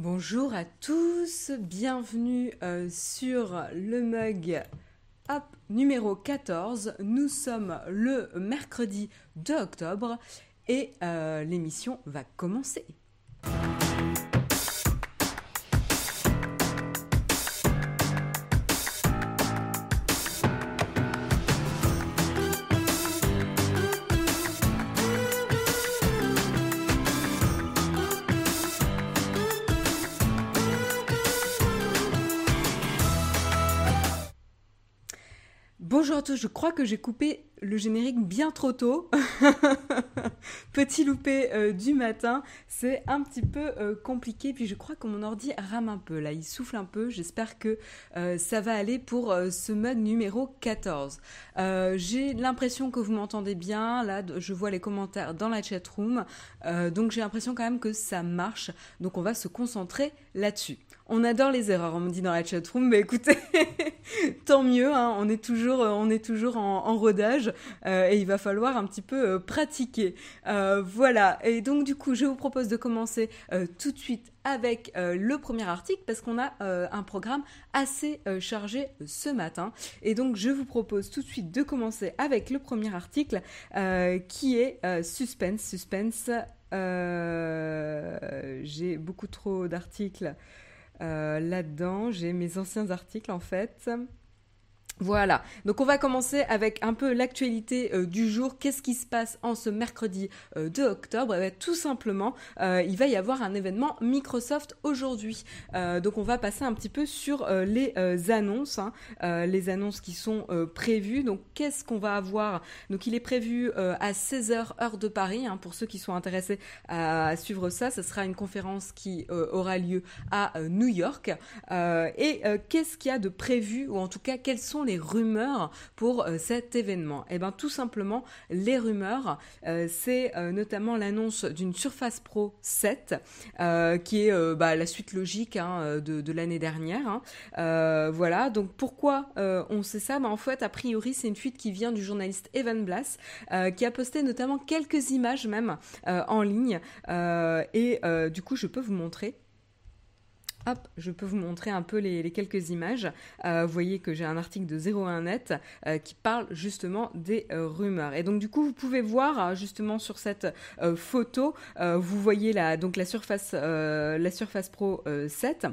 Bonjour à tous, bienvenue euh, sur le mug Hop, numéro 14. Nous sommes le mercredi 2 octobre et euh, l'émission va commencer. Je crois que j'ai coupé le générique bien trop tôt. Petit loupé euh, du matin, c'est un petit peu euh, compliqué. Puis je crois que mon ordi rame un peu là, il souffle un peu. J'espère que euh, ça va aller pour ce mode numéro 14. j'ai l'impression que vous m'entendez bien. Là, je vois les commentaires dans la chat room. donc j'ai l'impression quand même que ça marche. Donc on va se concentrer là-dessus. On adore les erreurs, on me dit dans la chatroom, mais écoutez, tant mieux, hein, on est toujours, euh, on est toujours en, rodage euh, et il va falloir un petit peu euh, pratiquer. voilà, et donc du coup, je vous propose de commencer tout de suite avec le premier article parce qu'on a un programme assez chargé ce matin. Et donc, je vous propose tout de suite de commencer avec le premier article qui est Suspense. Suspense, j'ai beaucoup trop d'articles. Euh, là-dedans, j'ai mes anciens articles en fait. Voilà, donc on va commencer avec un peu l'actualité euh, du jour. Qu'est-ce qui se passe en ce mercredi 2 euh, octobre? Eh Tout simplement, euh, il va y avoir un événement Microsoft aujourd'hui. donc on va passer un petit peu sur les annonces, hein. les annonces qui sont prévues. Donc qu'est-ce qu'on va avoir? Donc il est prévu à 16h heure de Paris. Hein, pour ceux qui sont intéressés à, suivre ça, ce sera une conférence qui aura lieu à New York. et qu'est-ce qu'il y a de prévu, ou en tout cas quels sont rumeurs pour euh, cet événement Eh bien, tout simplement, les rumeurs, euh, c'est euh, notamment l'annonce d'une Surface Pro 7, qui est bah, la suite logique hein, de, l'année dernière. Hein. voilà, donc pourquoi on sait ça? Bah, En fait, a priori, c'est une fuite qui vient du journaliste Evan Blass, qui a posté notamment quelques images même en ligne. et du coup, je peux vous montrer. Hop, je peux vous montrer un peu les, quelques images. Euh, vous voyez que j'ai un article de 01net euh, qui parle justement des euh, rumeurs. Et donc du coup, vous pouvez voir justement sur cette photo, vous voyez la, donc la Surface, la Surface Pro 7.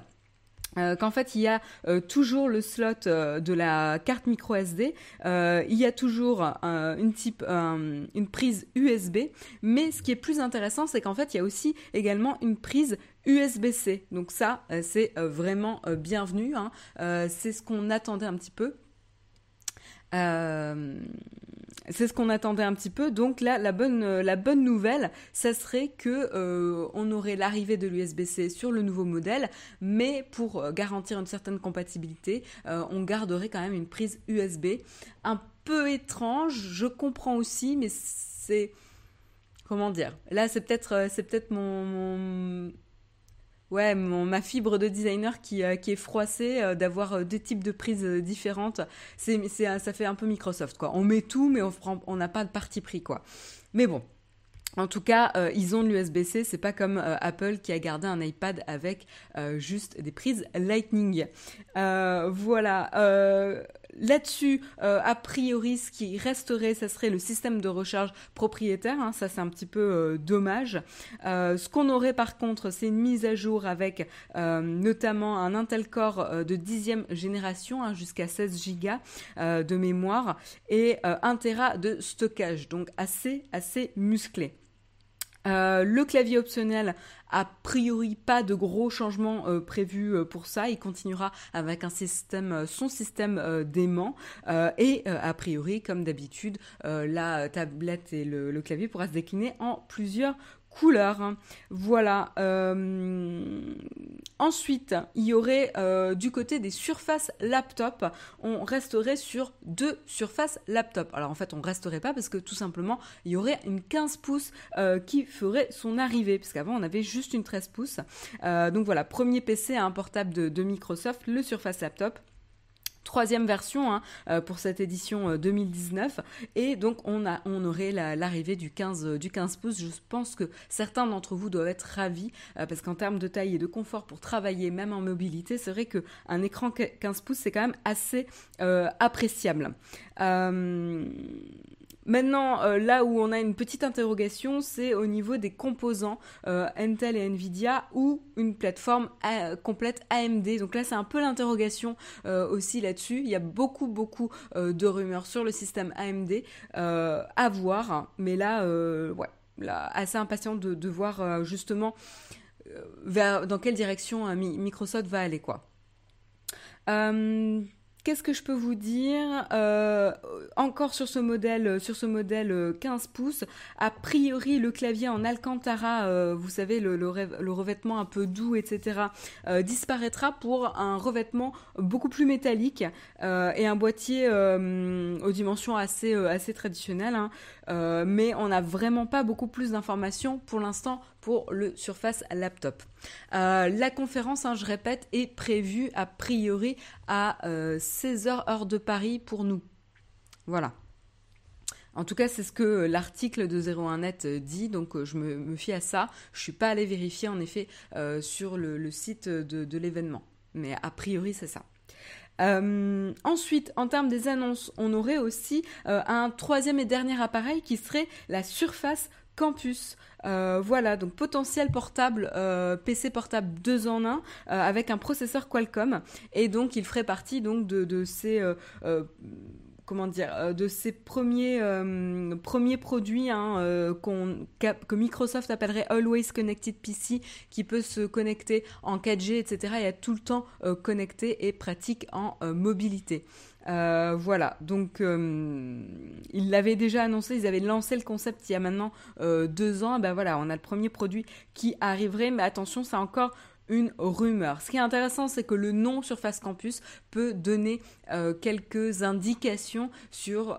Qu'en fait il y a toujours le slot de la carte micro SD, il y a toujours une prise USB, mais ce qui est plus intéressant c'est qu'en fait il y a aussi également une prise USB-C. Donc ça, euh, c'est euh, vraiment euh, bienvenu. Hein. c'est ce qu'on attendait un petit peu. C'est ce qu'on attendait un petit peu. Donc là, la bonne, bonne nouvelle, ça serait que on aurait l'arrivée de l'USB-C sur le nouveau modèle, mais pour garantir une certaine compatibilité, on garderait quand même une prise USB. Un peu étrange, je comprends aussi, mais c'est comment dire? Là, c'est peut-être, c'est peut-être mon Ouais, ma fibre de designer qui, euh, est froissée euh, d'avoir euh, deux types de prises différentes. C'est, ça fait un peu Microsoft, quoi. On met tout, mais on n'a pas de parti pris, quoi. Mais bon, en tout cas, ils ont de l'USB-C, c'est pas comme Apple qui a gardé un iPad avec juste des prises Lightning. voilà. Là-dessus, euh, a priori, ce qui resterait, ça serait le système de recharge propriétaire. Hein. ça, c'est un petit peu euh, dommage. Euh, ce qu'on aurait par contre, c'est une mise à jour avec notamment un Intel Core de dixième génération hein, jusqu'à 16 Go de mémoire et 1 Tera de stockage. Donc assez, assez musclé. Le clavier optionnel a priori pas de gros changements euh, prévus euh, pour ça. Il continuera avec un système, euh, son système d'aimant et a priori, comme d'habitude, la tablette et le, clavier pourra se décliner en plusieurs couleur. Voilà. Euh, ensuite, il y aurait euh, du côté des surfaces laptop, on resterait sur deux surfaces laptop. Alors en fait, on resterait pas parce que tout simplement, il y aurait une 15 pouces euh, qui ferait son arrivée, puisqu'avant on avait juste une 13 pouces. donc voilà, premier PC à un portable de Microsoft, le Surface Laptop troisième version hein, euh, pour cette édition 2019 et donc on a on aurait l'arrivée du 15 du 15 pouces. Je pense que certains d'entre vous doivent être ravis parce qu'en termes de taille et de confort pour travailler même en mobilité c'est vrai que un écran 15 pouces c'est quand même assez appréciable Maintenant, euh, là où on a une petite interrogation, c'est au niveau des composants euh, Intel et Nvidia ou une plateforme euh, complète AMD. Donc là, c'est un peu l'interrogation aussi là-dessus. Il y a beaucoup, beaucoup de rumeurs sur le système AMD à voir. Mais là, ouais, assez impatient de, voir justement dans quelle direction Microsoft va aller, quoi. Qu'est-ce que je peux vous dire euh, Encore sur ce modèle, euh, sur ce modèle 15 euh, pouces, a priori le clavier en Alcantara, vous savez le, revêtement un peu doux, etc., disparaîtra pour un revêtement beaucoup plus métallique et un boîtier aux dimensions assez assez traditionnelles. Hein. mais on n'a vraiment pas beaucoup plus d'informations pour l'instant pour le Surface Laptop. Euh, la conférence, hein, je répète, est prévue a priori à 16h euh, heure de Paris pour nous. Voilà. En tout cas, c'est ce que l'article de 01net dit, donc euh, je me, fie à ça. Je ne suis pas allée vérifier en effet sur le, site de, l'événement, mais a priori c'est ça. ensuite, en termes des annonces, on aurait aussi un troisième et dernier appareil qui serait la Surface Campus. Euh, voilà, donc potentiel portable, euh, PC portable 2 en 1 euh, avec un processeur Qualcomm. Et donc il ferait partie de ces premiers, premiers produits hein, que Microsoft appellerait Always Connected PC, qui peut se connecter en 4G, etc. et être tout le temps connecté et pratique en mobilité. Euh, voilà, donc euh, ils l'avaient déjà annoncé, ils avaient lancé le concept il y a maintenant euh, deux ans. Ben voilà, on a le premier produit qui arriverait, mais attention, c'est encore une rumeur. Ce qui est intéressant, c'est que le nom Surface Campus peut donner quelques indications sur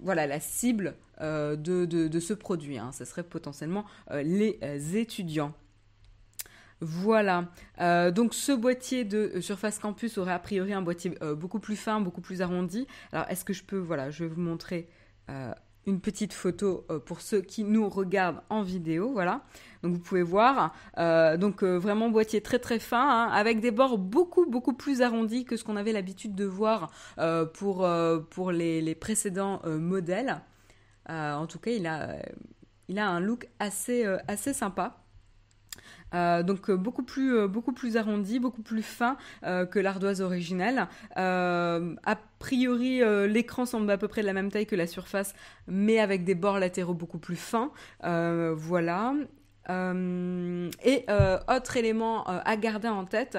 voilà, la cible de, ce produit. Hein. Ce serait potentiellement les étudiants. Voilà. Euh, donc ce boîtier de euh, Surface Campus aurait a priori un boîtier euh, beaucoup plus fin, beaucoup plus arrondi. Alors est-ce que je peux, voilà, je vais vous montrer une petite photo pour ceux qui nous regardent en vidéo, voilà. Donc vous pouvez voir, donc vraiment boîtier très très fin, hein, avec des bords beaucoup beaucoup plus arrondis que ce qu'on avait l'habitude de voir pour, les, précédents modèles. en tout cas, il a, il a un look assez, assez sympa. Euh, donc euh, beaucoup plus euh, beaucoup plus arrondi, beaucoup plus fin que l'ardoise originelle. a priori, l'écran semble à peu près de la même taille que la surface, mais avec des bords latéraux beaucoup plus fins. voilà. et autre élément à garder en tête,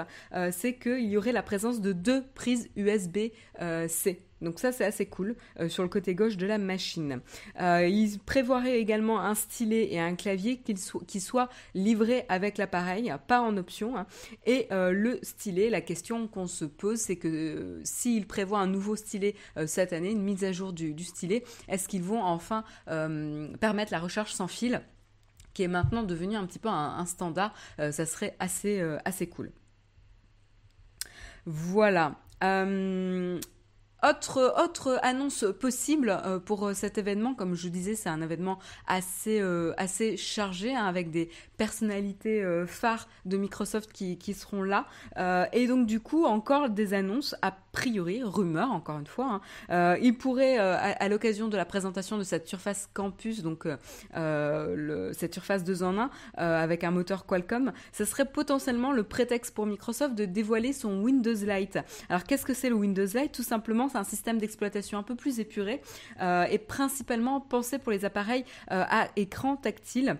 c'est qu'il y aurait la présence de deux prises USB-C. Donc ça c'est assez cool euh, sur le côté gauche de la machine. Euh, il prévoirait également un stylet et un clavier qui soient livrés avec l'appareil, pas en option. Hein. Et euh, le stylet, la question qu'on se pose, c'est que s'il prévoit un nouveau stylet cette année, une mise à jour du, stylet, est-ce qu'ils vont enfin permettre la recharge sans fil qui est maintenant devenu un petit peu un, standard, ça serait assez, assez cool. Voilà. Autre, annonce possible euh, pour euh, cet événement, comme je disais, c'est un événement assez, euh, chargé, hein, avec des personnalités phares de Microsoft qui, seront là. et donc du coup, encore des annonces, a priori, rumeurs encore une fois. Hein. il pourrait, à, l'occasion de la présentation de cette Surface Campus, donc le, cette Surface 2 en 1, avec un moteur Qualcomm, ce serait potentiellement le prétexte pour Microsoft de dévoiler son Windows Lite. Alors qu'est-ce que c'est le Windows Lite? Tout simplement, c'est un système d'exploitation un peu plus épuré euh, et principalement pensé pour les appareils euh, à écran tactile.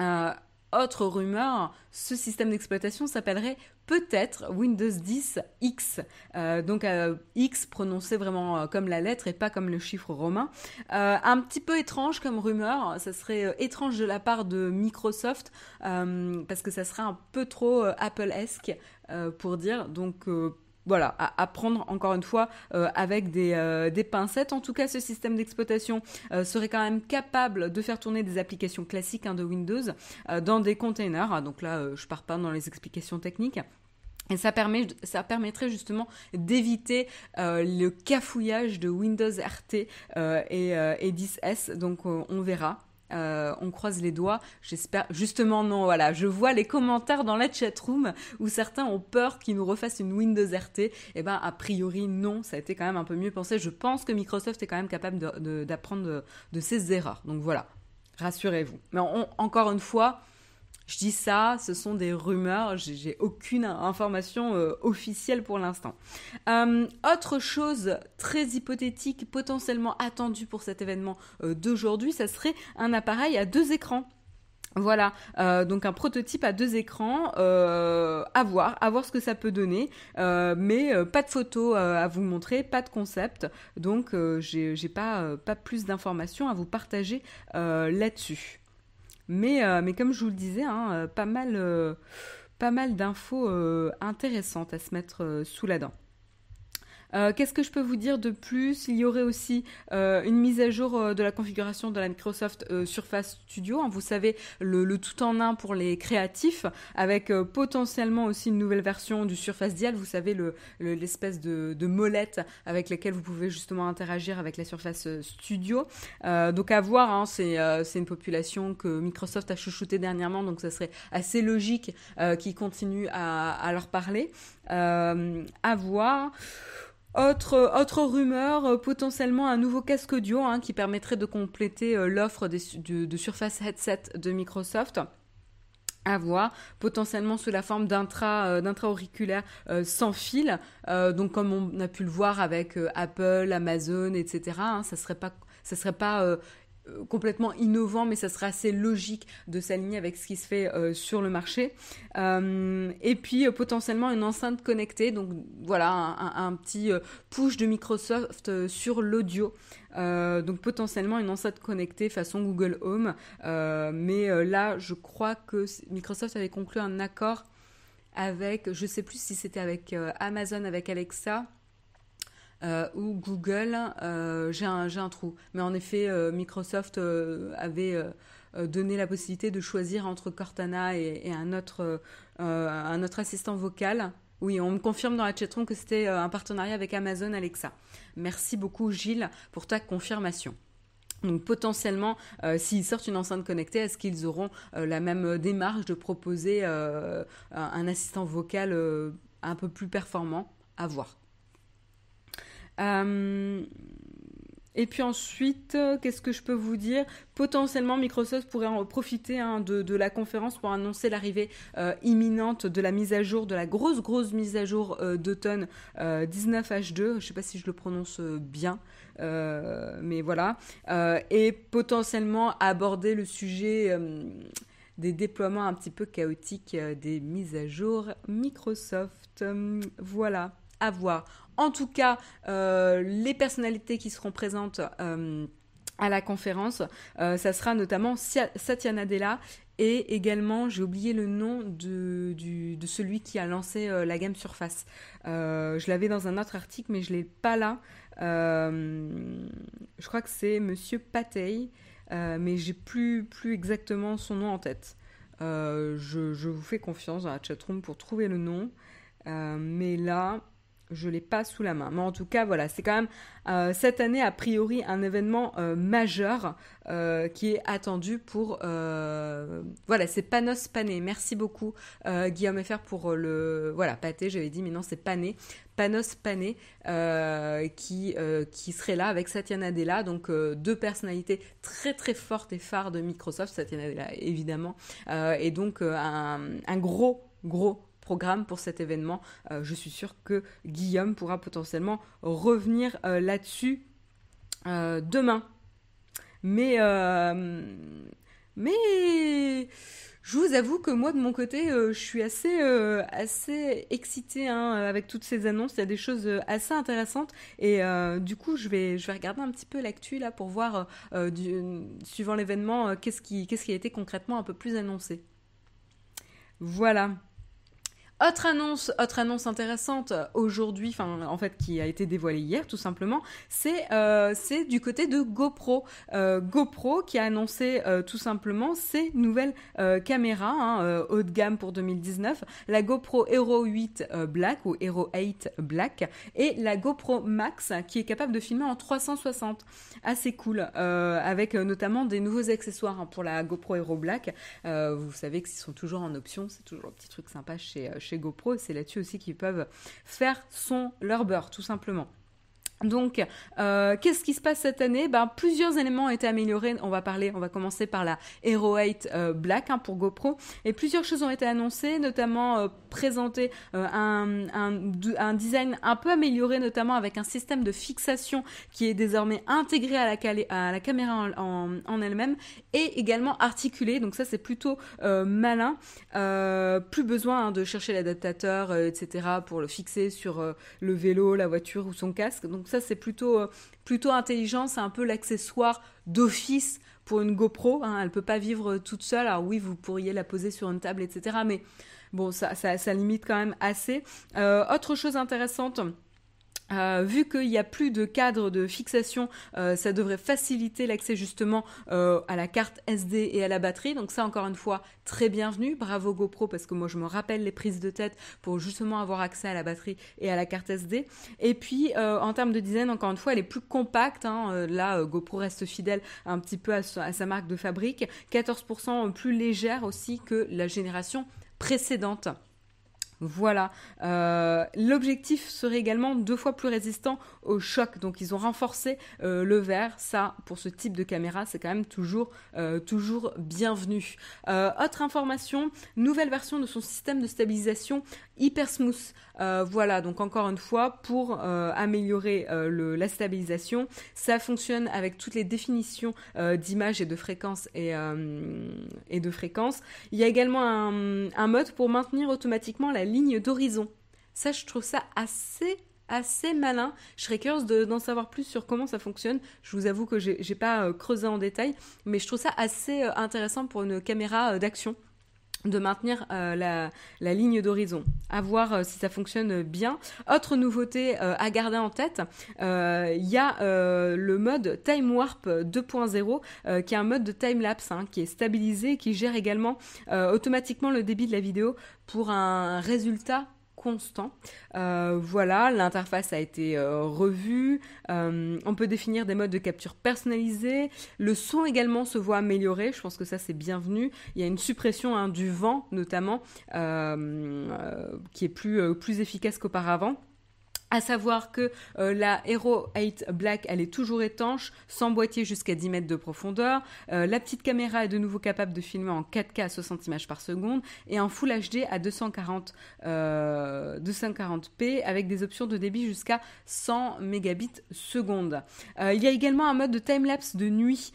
Euh, autre rumeur, ce système d'exploitation s'appellerait peut-être Windows 10 X. donc X prononcé vraiment comme la lettre et pas comme le chiffre romain. un petit peu étrange comme rumeur, ça serait étrange de la part de Microsoft parce que ça serait un peu trop Apple-esque pour dire. Donc voilà, à, prendre encore une fois euh, avec euh, des, pincettes. En tout cas, ce système d'exploitation euh, serait quand même capable de faire tourner des applications classiques hein, de Windows dans des containers. Donc là, je pars pas dans les explications techniques Et ça, permet, ça permettrait justement d'éviter le cafouillage de Windows RT et, et 10S. Donc on verra. Euh, on croise les doigts. J'espère. Justement, non, voilà. Je vois les commentaires dans la room où certains ont peur qu'ils nous refassent une Windows RT. Eh ben, a priori, non. Ça a été quand même un peu mieux pensé. Je pense que Microsoft est quand même capable d'apprendre de, ses erreurs. Donc voilà. Rassurez-vous. Mais encore une fois, je dis ça, ce sont des rumeurs, j'ai aucune information euh, officielle pour l'instant. Euh, autre chose très hypothétique, potentiellement attendue pour cet événement euh, d'aujourd'hui, ça serait un appareil à deux écrans. Voilà, donc un prototype à deux écrans, à voir, à voir ce que ça peut donner, mais pas de photos à vous montrer, pas de concept, donc j'ai pas, pas plus d'informations à vous partager là-dessus. Mais, euh, mais comme je vous le disais, hein, euh, euh, pas mal d'infos intéressantes à se mettre sous la dent. Euh, qu'est-ce que je peux vous dire de plus? Il y aurait aussi euh, une mise à jour euh, de la configuration de la Microsoft Surface Studio. Hein. vous savez, le, tout en un pour les créatifs, avec potentiellement aussi une nouvelle version du Surface Dial. Vous savez, l'espèce de, molette avec laquelle vous pouvez justement interagir avec la Surface Studio. donc à voir, hein, c'est une population que Microsoft a chouchouté dernièrement, donc ça serait assez logique qu'ils continuent à, à, leur parler. à voir. Autre, autre rumeur, euh, potentiellement un nouveau casque audio hein, qui permettrait de compléter euh, l'offre de, Surface Headset de Microsoft à voir, potentiellement sous la forme euh, auriculaire sans fil, donc comme on a pu le voir avec Apple, Amazon, etc. Hein, ça serait pas ça serait pas complètement innovant, mais ça sera assez logique de s'aligner avec ce qui se fait euh, sur le marché. Euh, et puis potentiellement une enceinte connectée, donc voilà, un, petit push de Microsoft sur l'audio. donc potentiellement une enceinte connectée façon Google Home. mais là, je crois que Microsoft avait conclu un accord avec, je sais plus si c'était avec Amazon, avec Alexa euh, ou Google, euh, j'ai un, trou. Mais en effet, euh, Microsoft avait donné la possibilité de choisir entre Cortana et, un, autre, un autre assistant vocal. Oui, on me confirme dans la chatroom que c'était un partenariat avec Amazon Alexa. Merci beaucoup Gilles pour ta confirmation. Donc potentiellement, s'ils sortent une enceinte connectée, est-ce qu'ils auront la même démarche de proposer un assistant vocal un peu plus performant? À voir. Euh, et puis ensuite, euh, qu'est-ce que je peux vous dire? Potentiellement, Microsoft pourrait en profiter hein, de, la conférence pour annoncer l'arrivée euh, imminente de la mise à jour, de la grosse, grosse mise à jour d'automne 19H2. Je ne sais pas si je le prononce bien, mais voilà. et potentiellement aborder le sujet des déploiements un petit peu chaotiques des mises à jour Microsoft. voilà, à voir. En tout cas, euh, les personnalités qui seront présentes euh, à la conférence, euh, ça sera notamment Satya Nadella et également, j'ai oublié le nom de, celui qui a lancé la gamme Surface. je l'avais dans un autre article, mais je ne l'ai pas là. je crois que c'est Monsieur Patey, mais j'ai plus, plus exactement son nom en tête. Je, je, vous fais confiance dans la chatroom pour trouver le nom. mais là, je l'ai pas sous la main. Mais en tout cas, voilà, c'est quand même euh, cette année, a priori, un événement euh, majeur euh, qui est attendu pour... voilà, c'est Panos Pané. Merci beaucoup, Guillaume FR, pour le... Voilà, pâté, j'avais dit, mais non, c'est Pané. Panos Pané, qui, serait là avec Satya Nadella, donc deux personnalités très très fortes et phares de Microsoft, Satya Nadella évidemment, et donc un gros, gros programme pour cet événement. Euh, je suis sûre que Guillaume pourra potentiellement revenir euh, là-dessus euh, demain. Mais, mais je vous avoue que moi de mon côté, je suis assez, assez excitée hein, avec toutes ces annonces. Il y a des choses assez intéressantes et du coup, je vais, je vais regarder un petit peu l'actu là pour voir, suivant l'événement, qu'est-ce qui, qu'est-ce qui a été concrètement un peu plus annoncé. Voilà. Autre annonce, autre annonce intéressante aujourd'hui, enfin en fait qui a été dévoilée hier tout simplement, c'est euh, du côté de GoPro. Euh, GoPro qui a annoncé euh, tout simplement ses nouvelles caméras hein, haut de gamme pour 2019, la GoPro Hero 8 Black ou Hero 8 Black et la GoPro Max qui est capable de filmer en 360. Assez cool, avec notamment des nouveaux accessoires hein, pour la GoPro Hero Black. vous savez qu'ils sont toujours en option, c'est toujours un petit truc sympa chez GoPro. C'est là-dessus aussi qu'ils peuvent faire son leur beurre, tout simplement. Donc, euh, qu'est-ce qui se passe cette année? Ben, Plusieurs éléments ont été améliorés. On va parler, on va commencer par la Hero 8 euh, Black hein, pour GoPro. Et plusieurs choses ont été annoncées, notamment euh, présenter un, design un peu amélioré, notamment avec un système de fixation qui est désormais intégré à la, caméra en, elle-même et également articulé. Donc ça, c'est plutôt malin. plus besoin hein, de chercher l'adaptateur, etc. pour le fixer sur le vélo, la voiture ou son casque. Ça c'est plutôt, euh, plutôt intelligent, c'est un peu l'accessoire d'office pour une GoPro. Hein. Elle peut pas vivre toute seule. Alors oui, vous pourriez la poser sur une table, etc. Mais bon, ça, ça, limite quand même assez. Euh, autre chose intéressante. Euh, vu qu'il n'y a plus de cadre de fixation, euh, ça devrait faciliter l'accès justement euh, à la carte SD et à la batterie. Donc ça, encore une fois, très bienvenu. Bravo GoPro parce que moi, je me rappelle les prises de tête pour justement avoir accès à la batterie et à la carte SD. Et puis, en termes de design, encore une fois, elle est plus compacte. Hein. Là, GoPro reste fidèle un petit peu à sa marque de fabrique. 14% plus légère aussi que la génération précédente. Voilà. Euh, l'objectif serait également deux fois plus résistant au choc. Donc ils ont renforcé euh, le verre. Ça, pour ce type de caméra, c'est quand même toujours, euh, toujours bienvenu. autre information, nouvelle version de son système de stabilisation hyper smooth. voilà, donc encore une fois, pour améliorer la stabilisation, ça fonctionne avec toutes les définitions d'image et de fréquence et, de. Il y a également un, un mode pour maintenir automatiquement la ligne d'horizon. Ça, je trouve ça assez assez malin. Je serais curieuse d'en savoir plus sur comment ça fonctionne. Je vous avoue que j'ai pas euh, creusé en détail, mais je trouve ça assez euh, intéressant pour une caméra euh, d'action de maintenir la, ligne d'horizon. À voir si ça fonctionne bien. Autre nouveauté à garder en tête, il y a le mode Time Warp 2.0 qui est un mode de time lapse hein, qui est stabilisé, qui gère également automatiquement le débit de la vidéo pour un résultat constant. Euh, voilà, l'interface a été euh, revue. Euh, on peut définir des modes de capture personnalisés. Le son également se voit amélioré. Je pense que ça c'est bienvenu. Il y a une suppression hein, du vent notamment qui est plus, plus efficace qu'auparavant. À savoir que euh, la Hero 8 Black, elle est toujours étanche, sans boîtier jusqu'à 10 mètres de profondeur. Euh, la petite caméra est de nouveau capable de filmer en 4K à 60 images par seconde et en Full HD à 240, 240p euh, avec des options de débit jusqu'à 100 mégabits seconde. il y a également un mode de time-lapse de nuit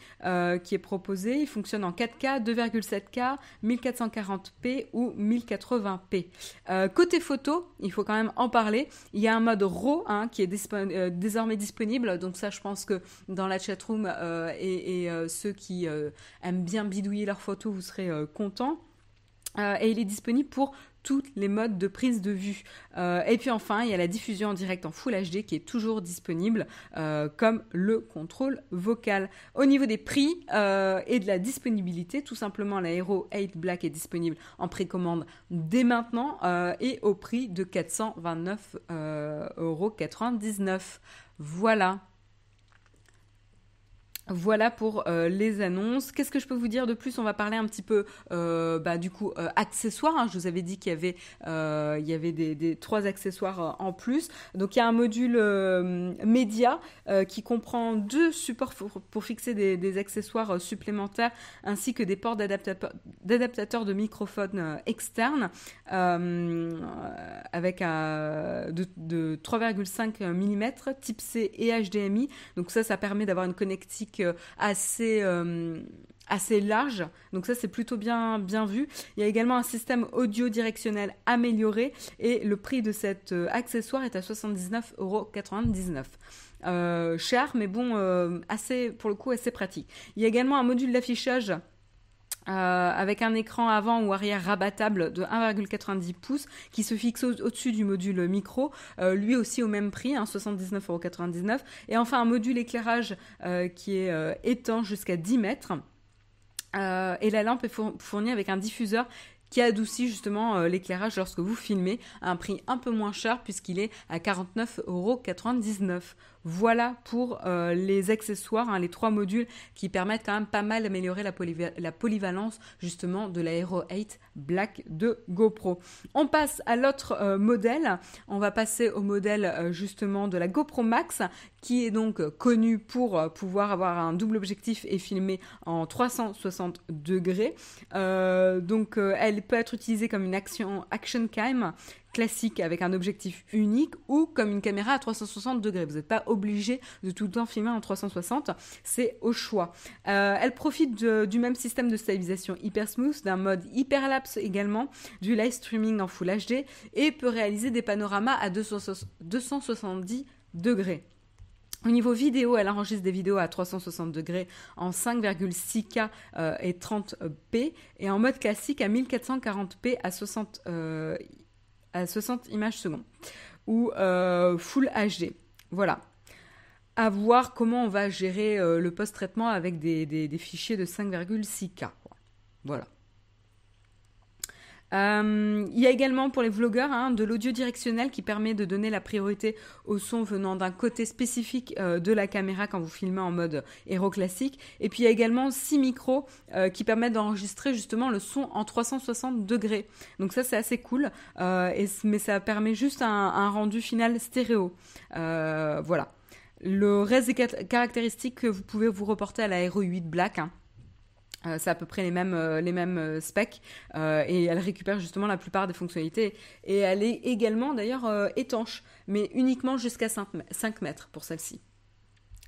qui est proposé. Il fonctionne en 4K, 2,7K, 1440p ou 1080p. côté photo, il faut quand même en parler. Il y a un mode RAW hein, qui est euh, désormais disponible. Donc ça, je pense que dans la chatroom euh, et, euh, ceux qui aiment bien bidouiller leurs photos, vous serez contents. et il est disponible pour tous les modes de prise de vue. et puis enfin, il y a la diffusion en direct en Full HD qui est toujours disponible, comme le contrôle vocal. Au niveau des prix et de la disponibilité, tout simplement la Hero 8 Black est disponible en précommande dès maintenant et au prix de 429,99 euros. Voilà. Voilà pour euh, les annonces. Qu'est-ce que je peux vous dire de plus? On va parler un petit peu, euh, bah, du coup, euh, accessoires. Hein. Je vous avais dit qu'il y avait, des, trois accessoires en plus. Donc il y a un module média qui comprend deux supports pour, fixer des, accessoires supplémentaires, ainsi que des ports d'adaptateurs de microphone externes avec de 3,5 mm type C et HDMI. Donc ça, ça permet d'avoir une connectique euh, assez euh, assez large. Donc ça c'est plutôt bien vu. Il y a également un système audio directionnel amélioré et le prix de cet euh, accessoire est à 79,99€. Euh, cher mais bon assez pour le coup assez pratique. Il y a également un module d'affichage avec un écran avant ou arrière rabattable de 1,90 pouces qui se fixe au-dessus du module micro, lui aussi au même prix, hein, 79,99€. Et enfin un module éclairage qui est étanche jusqu'à 10 mètres. et la lampe est fournie avec un diffuseur qui adoucit justement l'éclairage lorsque vous filmez à un prix un peu moins cher puisqu'il est à 49,99€. Voilà pour euh, les accessoires, hein, les trois modules qui permettent quand même pas mal d'améliorer la, polyvalence justement de la Hero 8 Black de GoPro. On passe à l'autre euh, modèle. On va passer au modèle euh, justement de la GoPro Max qui est donc connu pour pouvoir avoir un double objectif et filmer en 360 degrés. donc elle peut être utilisée comme une action action cam classique avec un objectif unique ou comme une caméra à 360 degrés. Vous n'êtes pas obligé de tout le temps filmer en 360, c'est au choix. Euh, elle profite du même système de stabilisation hyper smooth, d'un mode hyperlapse également, du live streaming en Full HD et peut réaliser des panoramas à 270 degrés. Au niveau vidéo, elle enregistre des vidéos à 360 degrés en 5,6K euh, et 30p et en mode classique à 1440p à 60 à 60 images secondes ou euh, Full HD. Voilà. À voir comment on va gérer euh, le post-traitement avec des, des, fichiers de 5,6K. Voilà. Euh, il y a également pour les vlogueurs hein, de l'audio directionnel qui permet de donner la priorité au son venant d'un côté spécifique euh, de la caméra quand vous filmez en mode héros classique. Et puis il y a également six micros euh, qui permettent d'enregistrer justement le son en 360 degrés. Donc ça c'est assez cool, mais ça permet juste un, rendu final stéréo. voilà. Le reste des caractéristiques que vous pouvez vous reporter à la Hero 8 Black. Hein. Euh, c'est à peu près les mêmes, euh, les mêmes euh, specs et elle récupère justement la plupart des fonctionnalités. Et elle est également d'ailleurs étanche, mais uniquement jusqu'à 5, mètres pour celle-ci.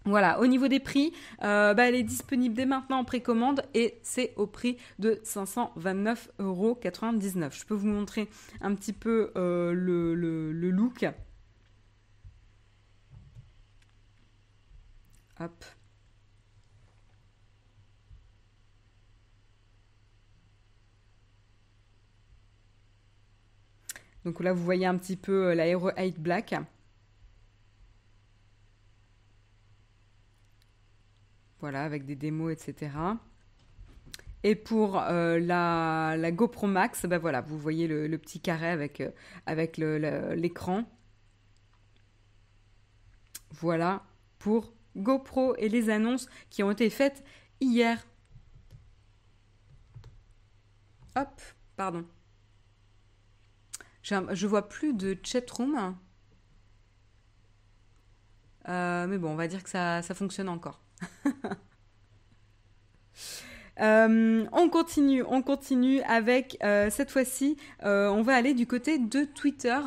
Voilà, au niveau des prix, bah, elle est disponible dès maintenant en précommande et c'est au prix de 529,99€. Je peux vous montrer un petit peu le, le look. Hop. Donc là, vous voyez un petit peu euh, la Hero 8 Black. Voilà, avec des démos, etc. Et pour euh, la, GoPro Max, ben voilà, vous voyez le, petit carré avec, euh, avec l'écran. Voilà pour GoPro et les annonces qui ont été faites hier. Hop, pardon. Je vois plus de chatroom. Euh, mais bon, on va dire que ça, fonctionne encore. Euh, on continue, on continue avec euh, cette fois-ci, on va aller du côté de Twitter.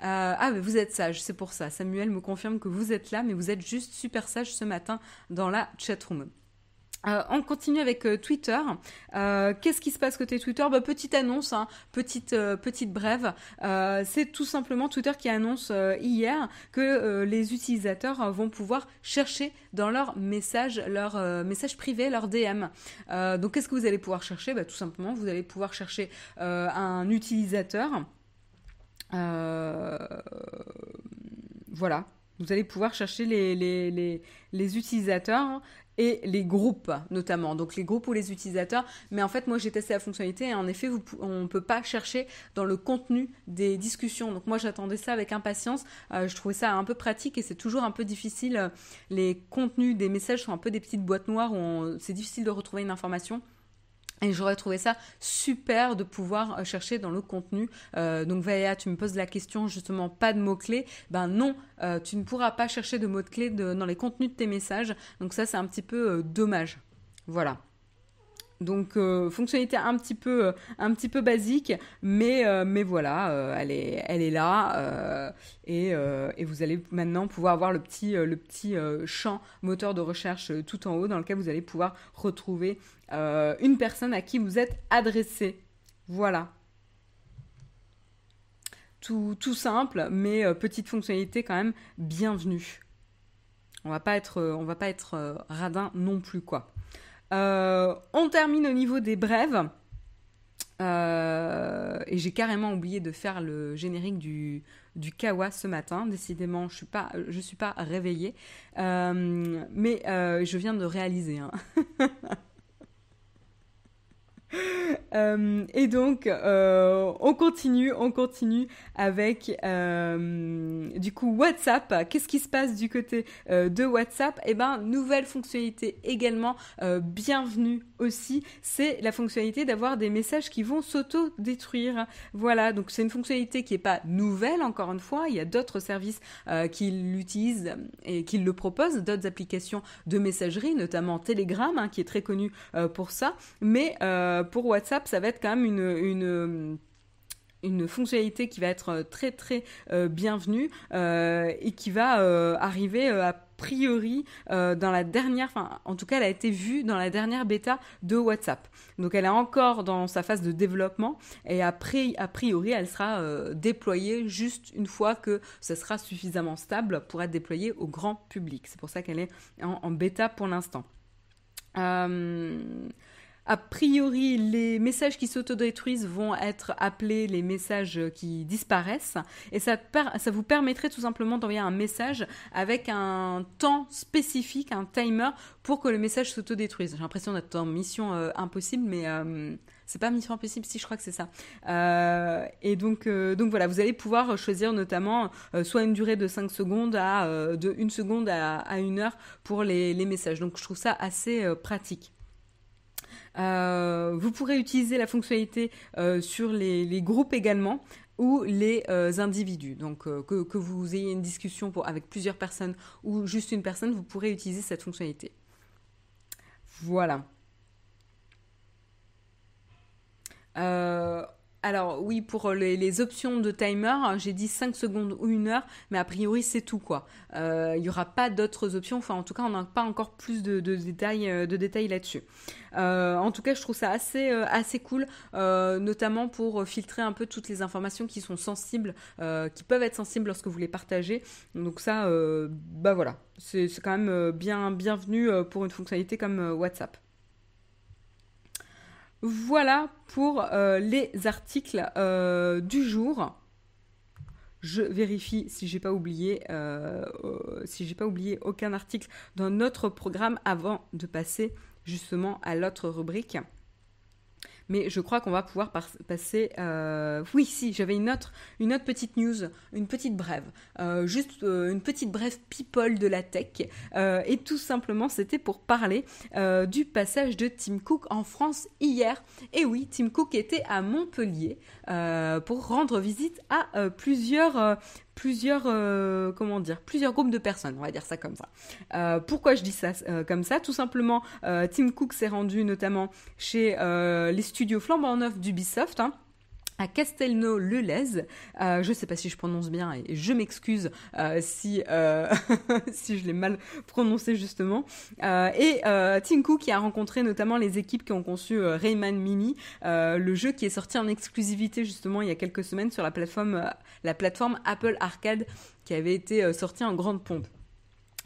ah, mais vous êtes sage, c'est pour ça. Samuel me confirme que vous êtes là, mais vous êtes juste super sage ce matin dans la chatroom. Euh, on continue avec euh, Twitter. Euh, qu'est-ce qui se passe côté Twitter? Bah, Petite annonce, hein, petite, brève. c'est tout simplement Twitter qui annonce hier que les utilisateurs vont pouvoir chercher dans leurs messages, leurs messages privés, leurs DM. donc qu'est-ce que vous allez pouvoir chercher? Bah, Tout simplement, vous allez pouvoir chercher un utilisateur. voilà, vous allez pouvoir chercher les, utilisateurs et les groupes notamment. Donc les groupes ou les utilisateurs. Mais en fait, moi j'ai testé la fonctionnalité et en effet, on ne peut pas chercher dans le contenu des discussions. Donc moi j'attendais ça avec impatience. Euh, je trouvais ça un peu pratique et c'est toujours un peu difficile. Les contenus des messages sont un peu des petites boîtes noires où c'est difficile de retrouver une information. Et j'aurais trouvé ça super de pouvoir euh, chercher dans le contenu. Euh, donc Valéa, tu me poses la question justement pas de mots-clés. Ben non, euh, tu ne pourras pas chercher de mots-clés dans les contenus de tes messages. Donc ça c'est un petit peu dommage. Voilà. Donc euh, fonctionnalité un petit peu euh, un petit peu basique, mais euh, voilà, elle est là et, vous allez maintenant pouvoir avoir le petit champ moteur de recherche tout en haut dans lequel vous allez pouvoir retrouver une personne à qui vous êtes adressé. Voilà. Tout, simple, mais petite fonctionnalité quand même bienvenue. On va on va pas être radin non plus quoi. On termine au niveau des brèves. et j'ai carrément oublié de faire le générique du, du Kawa ce matin. Décidément, je suis pas, je suis pas réveillée, mais je viens de réaliser. Hein. Euh, et donc, euh, on continue, on continue avec euh, du coup WhatsApp. Qu'est-ce qui se passe du côté de WhatsApp? Eh ben, nouvelle fonctionnalité également, bienvenue aussi. C'est la fonctionnalité d'avoir des messages qui vont s'auto-détruire. Voilà, donc c'est une fonctionnalité qui n'est pas nouvelle, encore une fois. Il y a d'autres services qui l'utilisent et qui le proposent, d'autres applications de messagerie, notamment Telegram, hein, qui est très connu pour ça. Mais pour WhatsApp, ça va être quand même une, une fonctionnalité qui va être très très euh, bienvenue euh, et qui va euh, arriver a priori dans la dernière, enfin en tout cas elle a été vue dans la dernière bêta de WhatsApp. Donc elle est encore dans sa phase de développement et a priori elle sera déployée juste une fois que ce sera suffisamment stable pour être déployée au grand public. C'est pour ça qu'elle est en, en, bêta pour l'instant. A priori, les messages qui s'autodétruisent vont être appelés les messages qui disparaissent. Et ça, vous permettrait tout simplement d'envoyer un message avec un temps spécifique, un timer, pour que le message s'autodétruise. J'ai l'impression d'être en mission euh, impossible, mais euh, c'est pas mission impossible, si je crois que c'est ça. Euh, et donc, voilà, vous allez pouvoir choisir notamment soit une durée de 5 secondes à de 1 seconde à, à 1 heure pour les, les messages. Donc je trouve ça assez pratique. Euh, vous pourrez utiliser la fonctionnalité euh, sur les, groupes également ou les euh, individus. Donc que, vous ayez une discussion avec plusieurs personnes ou juste une personne, vous pourrez utiliser cette fonctionnalité. Voilà. Alors oui, pour les, options de timer, j'ai dit 5 secondes ou 1 heure, mais a priori c'est tout quoi. Euh, il n'y aura pas d'autres options, enfin en tout cas on n'a pas encore plus de, détails, euh, détails là-dessus. Euh, en tout cas je trouve ça assez, assez cool, notamment pour filtrer un peu toutes les informations qui sont sensibles, qui peuvent être sensibles lorsque vous les partagez. Donc ça, bah voilà, c'est quand même bien bienvenu pour une fonctionnalité comme WhatsApp. Voilà pour euh, les articles euh, du jour. Je vérifie si j'ai pas euh, si j'ai pas oublié aucun article dans notre programme avant de passer justement à l'autre rubrique mais je crois qu'on va pouvoir passer. Euh, oui, si, j'avais une autre, une autre petite news, une petite brève, euh, juste euh, une petite brève people de la tech, et tout simplement, c'était pour parler du passage de Tim Cook en France hier. Et oui, Tim Cook était à Montpellier pour rendre visite à plusieurs plusieurs, euh, comment dire, plusieurs groupes de personnes, on va dire ça comme ça. Euh, pourquoi je dis ça euh, comme ça? Tout simplement, Tim Cook s'est rendu notamment chez les studios flambant neufs d'Ubisoft. Hein, à Castelnau-le-Lez. Euh, je ne sais pas si je prononce bien et je m'excuse euh, si, euh, si je l'ai mal prononcé justement. et Cook qui a rencontré notamment les équipes qui ont conçu Rayman Mini, le jeu qui est sorti en exclusivité justement il y a quelques semaines sur la plateforme, la plateforme Apple Arcade qui avait été sorti en grande pompe.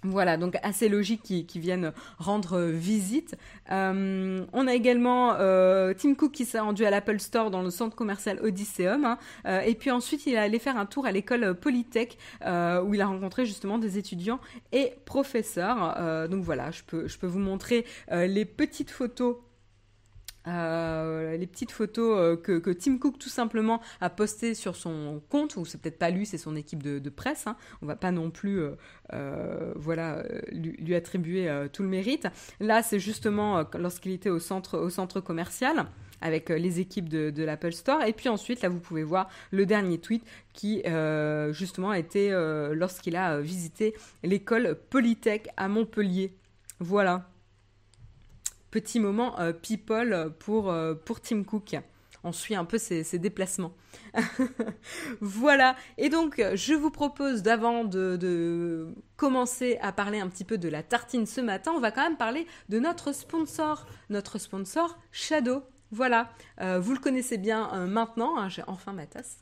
Voilà, donc assez logique qu'ils viennent rendre visite. Euh, on a également euh, Tim Cook qui s'est rendu à l'Apple Store dans le centre commercial Odysseum. Hein. Euh, et puis ensuite, il est allé faire un tour à l'école Polytech où il a rencontré justement des étudiants et professeurs. donc voilà, je peux vous montrer les petites photos euh, les petites photos euh, que, Tim Cook tout simplement a postées sur son compte, ou c'est peut-être pas lui, c'est son équipe de, presse. Hein. On va pas non plus, euh, voilà, lui, attribuer tout le mérite. Là, c'est justement lorsqu'il était au centre, commercial avec les équipes de, de l'Apple Store. Et puis ensuite, là, vous pouvez voir le dernier tweet qui, justement, a été lorsqu'il a visité l'école Polytech à Montpellier. Voilà petit moment euh, people pour, euh, pour Tim Cook. On suit un peu ses, déplacements. voilà. Et donc, je vous propose, d'avant de, commencer à parler un petit peu de la tartine ce matin, on va quand même parler de notre sponsor. Notre sponsor, Shadow. Voilà. Euh, vous le connaissez bien maintenant. Hein, j'ai enfin ma tasse.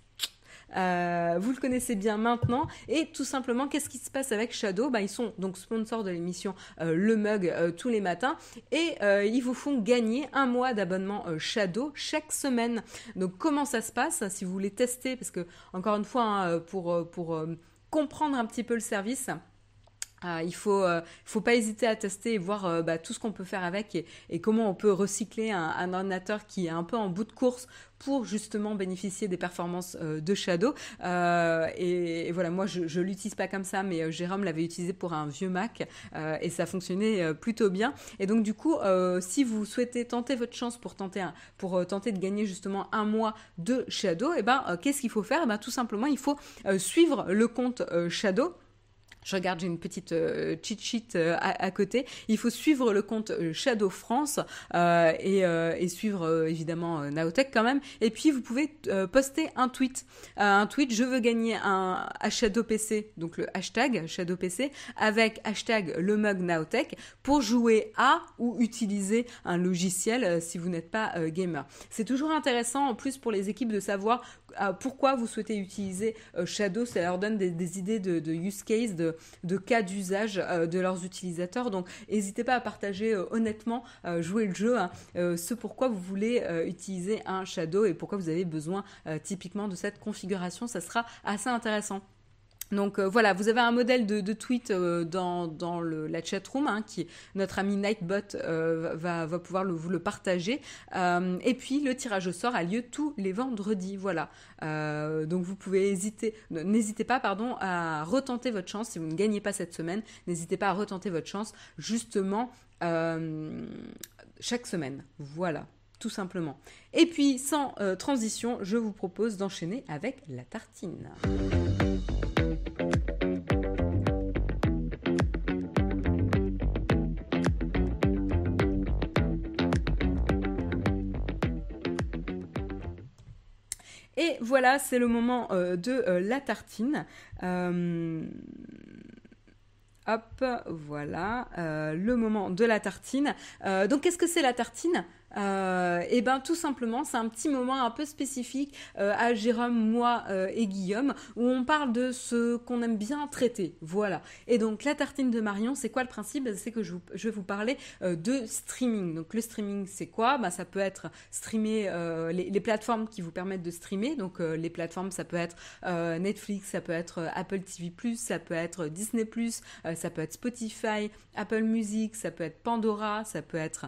Vous le connaissez bien maintenant. Et tout simplement, qu'est-ce qui se passe avec Shadow? Bah, Ils sont donc sponsors de l'émission Le Mug tous les matins et ils vous font gagner un mois d'abonnement Shadow chaque semaine. Donc comment ça se passe? Si vous voulez tester, parce que encore une fois, hein, pour, pour comprendre un petit peu le service, ah, il faut, euh, faut pas hésiter à tester et voir euh, bah, tout ce qu'on peut faire avec et, comment on peut recycler un, ordinateur qui est un peu en bout de course pour justement bénéficier des performances euh, de Shadow. Et, voilà, moi je, je l'utilise pas comme ça, mais Jérôme l'avait utilisé pour un vieux Mac et ça fonctionnait plutôt bien. Et donc du coup, si vous souhaitez tenter votre chance pour tenter pour tenter de gagner justement un mois de Shadow, et eh ben qu'est-ce qu'il faut faire? Eh ben, tout simplement il faut suivre le compte Shadow je regarde, j'ai une petite euh, cheat sheet euh, à, côté. Il faut suivre le compte euh, Shadow France et, suivre évidemment Naotech quand même. Et puis vous pouvez poster un tweet, un tweet. Je veux gagner un Shadow PC, donc le hashtag Shadow PC avec hashtag le mug Naotech pour jouer à ou utiliser un logiciel si vous n'êtes pas gamer. C'est toujours intéressant en plus pour les équipes de savoir pourquoi vous souhaitez utiliser Shadow. Ça leur donne des, idées de, use case, de, cas d'usage euh, de leurs utilisateurs. Donc n'hésitez pas à partager euh, honnêtement, euh, jouer le jeu, hein, ce pourquoi vous voulez utiliser un Shadow et pourquoi vous avez besoin typiquement de cette configuration. Ça sera assez intéressant. Donc euh, voilà, vous avez un modèle de, tweet euh, dans, le, la chatroom, hein, notre ami Nightbot euh, va, pouvoir vous le partager. et puis le tirage au sort a lieu tous les vendredis, voilà. donc vous pouvez hésiter, n'hésitez pas, pardon, à retenter votre chance si vous ne gagnez pas cette semaine. N'hésitez pas à retenter votre chance justement chaque semaine, voilà tout simplement. Et puis, sans transition, je vous propose d'enchaîner avec la tartine. Et voilà, c'est le moment euh, de euh, la tartine. Euh, hop, voilà, le moment de la tartine. donc, qu'est-ce que c'est la tartine? Euh, et ben tout simplement, c'est un petit moment un peu spécifique euh, à Jérôme, moi euh, et Guillaume, où on parle de ce qu'on aime bien traiter. Voilà. Et donc la tartine de Marion, c'est quoi le principe? C'est que je, vais vous parler de streaming. Donc le streaming, c'est quoi? Ben, Ça peut être streamer les, plateformes qui vous permettent de streamer. Donc les plateformes, ça peut être Netflix, ça peut être Apple TV+, ça peut être Disney+, ça peut être Spotify, Apple Music, ça peut être Pandora, ça peut être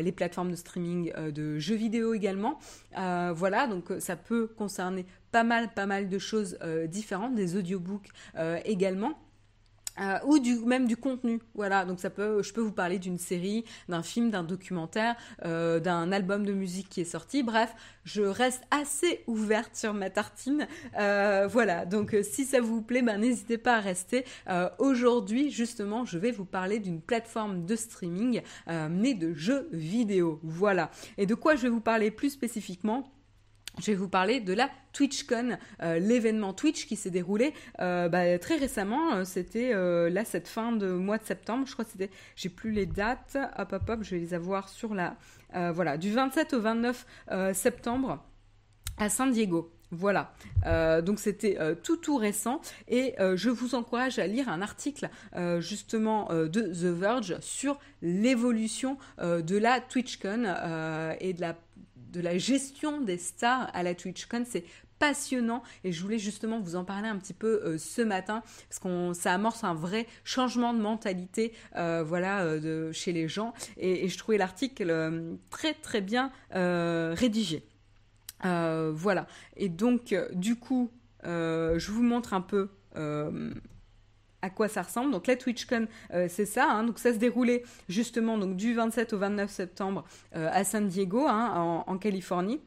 les plateformes de streaming euh, de jeux vidéo également. Euh, voilà, donc euh, ça peut concerner pas mal, pas mal de choses différentes, des audiobooks également. Ou du même du contenu voilà. Donc ça peut je peux vous parler d'une série d'un film d'un documentaire d'un album de musique qui est sorti. Bref je reste assez ouverte sur ma tartine. Voilà. Donc si ça vous plaît ben n'hésitez pas à rester. Aujourd'hui justement je vais vous parler d'une plateforme de streaming mais de jeux vidéo. Voilà. Et de quoi je vais vous parler plus spécifiquement? Je vais vous parler de la TwitchCon, euh, l'événement Twitch qui s'est déroulé euh, bah, très récemment. Euh, c'était là cette fin de mois de septembre. Je crois que c'était, j'ai plus les dates. Hop hop hop, je vais les avoir sur la, voilà, du 27 au 29 septembre à San Diego. Voilà, donc c'était tout tout récent et je vous encourage à lire un article justement de The Verge sur l'évolution de la TwitchCon et de la de la gestion des stars à la TwitchCon. C'est passionnant. Et je voulais justement vous en parler un petit peu euh, ce matin parce qu'on ça amorce un vrai changement de mentalité euh, voilà euh, de, chez les gens. Et, je trouvais l'article très très bien rédigé. Voilà. Et donc du coup je vous montre un peu à quoi ça ressemble. Donc la TwitchCon, euh, c'est ça. Hein. donc ça se déroulait justement donc du 27 au 29 septembre euh, à San Diego, hein, en, Californie.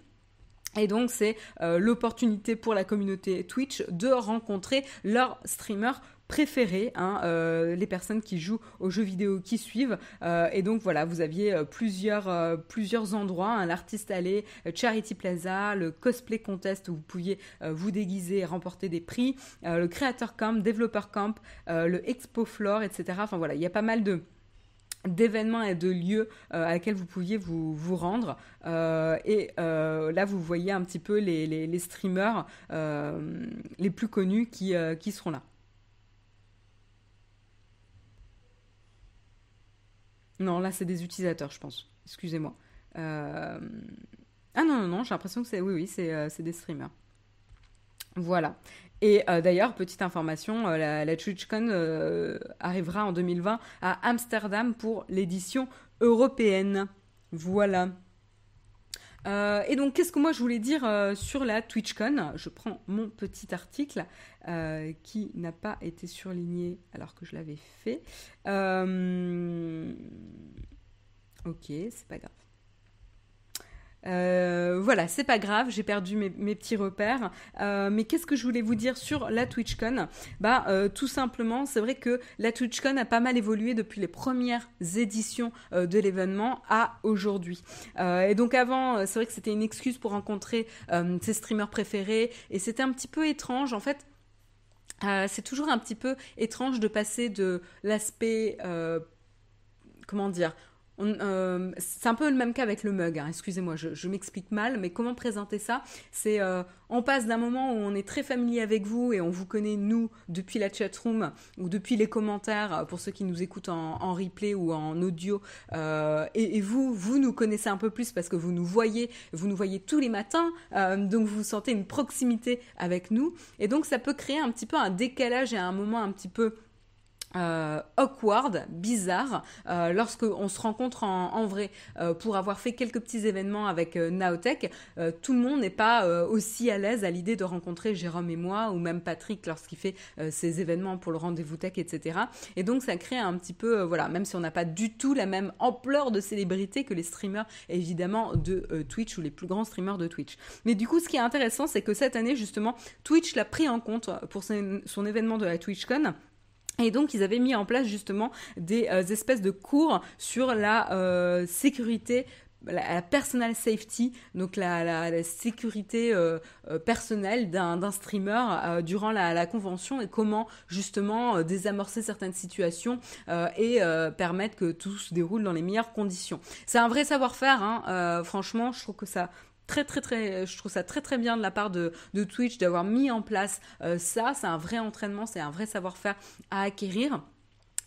Et donc c'est euh, l'opportunité pour la communauté Twitch de rencontrer leurs streamers préférés, hein, euh, les personnes qui jouent aux jeux vidéo qui suivent. Euh, et donc voilà, vous aviez euh, plusieurs, plusieurs endroits, hein, l'artiste allée, Charity Plaza, le cosplay contest où vous pouviez vous déguiser et remporter des prix, le Creator Camp, Developer Camp, le Expo Floor, etc. Enfin voilà, il y a pas mal de d'événements et de lieux à lesquels vous pouviez vous, vous rendre. et là, vous voyez un petit peu les, les, streamers les plus connus qui, qui seront là. Non, là, c'est des utilisateurs, je pense. Excusez-moi. Ah non, non, non, j'ai l'impression que c'est... Oui, oui, c'est des streamers. Voilà. Et euh, d'ailleurs, petite information, euh, la, TwitchCon euh, arrivera en 2020 à Amsterdam pour l'édition européenne. Voilà. Et donc, qu'est-ce que moi je voulais dire sur la TwitchCon? Je prends mon petit article qui n'a pas été surligné alors que je l'avais fait. ok, c'est pas grave. Euh, voilà, c'est pas grave, j'ai perdu mes, petits repères. Euh, mais qu'est-ce que je voulais vous dire sur la TwitchCon? Bah, euh, tout simplement, c'est vrai que la TwitchCon a pas mal évolué depuis les premières éditions de l'événement à aujourd'hui. et donc avant, c'est vrai que c'était une excuse pour rencontrer ses streamers préférés, et c'était un petit peu étrange. En fait, c'est toujours un petit peu étrange de passer de l'aspect, comment dire, euh, c'est un peu le même cas avec le mug, hein. excusez-moi, je, m'explique mal, mais comment présenter ça? C'est euh, on passe d'un moment où on est très familier avec vous et on vous connaît, nous, depuis la chatroom ou depuis les commentaires, euh, pour ceux qui nous écoutent en, replay ou en audio, et, vous, vous nous connaissez un peu plus parce que vous nous voyez, vous nous voyez tous les matins, donc vous sentez une proximité avec nous, et donc ça peut créer un petit peu un décalage et un moment un petit peu euh, awkward, bizarre, euh, lorsque on se rencontre en, vrai euh, pour avoir fait quelques petits événements avec Naotech, tout le monde n'est pas aussi à l'aise à l'idée de rencontrer Jérôme et moi ou même Patrick lorsqu'il fait ses événements pour le rendez-vous tech, etc. Et donc ça crée un petit peu, voilà, même si on n'a pas du tout la même ampleur de célébrité que les streamers évidemment de Twitch ou les plus grands streamers de Twitch. Mais du coup, ce qui est intéressant, c'est que cette année justement, Twitch l'a pris en compte pour son événement de la TwitchCon et donc, ils avaient mis en place justement des euh, espèces de cours sur la euh, sécurité la, personal safety, donc la, sécurité euh, personnelle d'un streamer durant la, convention et comment justement désamorcer certaines situations et permettre que tout se déroule dans les meilleures conditions. C'est un vrai savoir-faire, hein, franchement, je trouve que ça très très très je trouve ça très très bien de la part de, Twitch d'avoir mis en place euh, ça. C'est un vrai entraînement c'est un vrai savoir-faire à acquérir.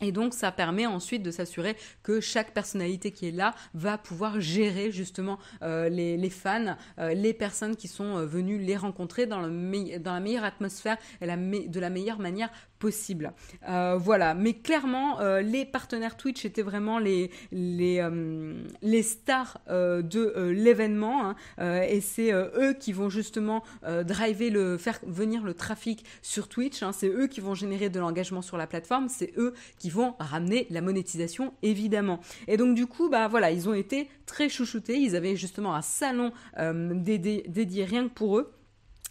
Et donc ça permet ensuite de s'assurer que chaque personnalité qui est là va pouvoir gérer justement euh, les, fans, euh, les personnes qui sont venues les rencontrer dans, la meilleure atmosphère et de la meilleure manière possible. Euh, voilà, mais clairement, euh, les partenaires Twitch étaient vraiment les, euh, stars de l'événement, hein. et c'est eux qui vont justement driver le, faire venir le trafic sur Twitch, hein. c'est eux qui vont générer de l'engagement sur la plateforme, c'est eux qui vont ramener la monétisation, évidemment. Et donc du coup, bah voilà, ils ont été très chouchoutés, ils avaient justement un salon dédié rien que pour eux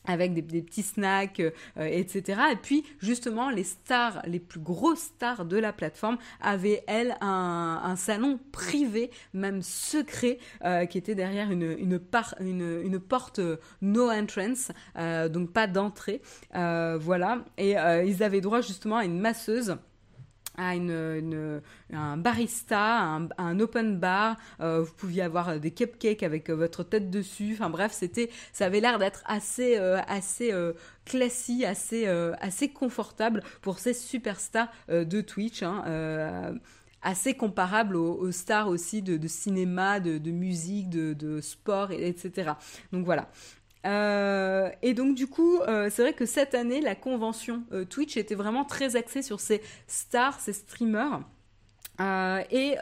avec des, petits snacks, euh, etc. Et puis justement, les stars, les plus grosses stars de la plateforme avaient, elles, un, salon privé, même secret, euh, qui était derrière une, une, une, porte no entrance, euh, donc pas d'entrée. voilà. Et ils avaient droit justement à une masseuse à un barista, un, un open bar. Euh, vous pouviez avoir des cupcakes avec euh, votre tête dessus. Enfin bref, c'était, ça avait l'air d'être assez, euh, assez classique, assez, assez confortable pour ces superstars de Twitch. Hein, assez comparable aux, stars aussi de, cinéma, de, de musique, de, de, sport, etc. Donc voilà. Euh, et donc du coup, euh, c'est vrai que cette année, la convention euh, Twitch était vraiment très axée sur ces stars, ces streamers. et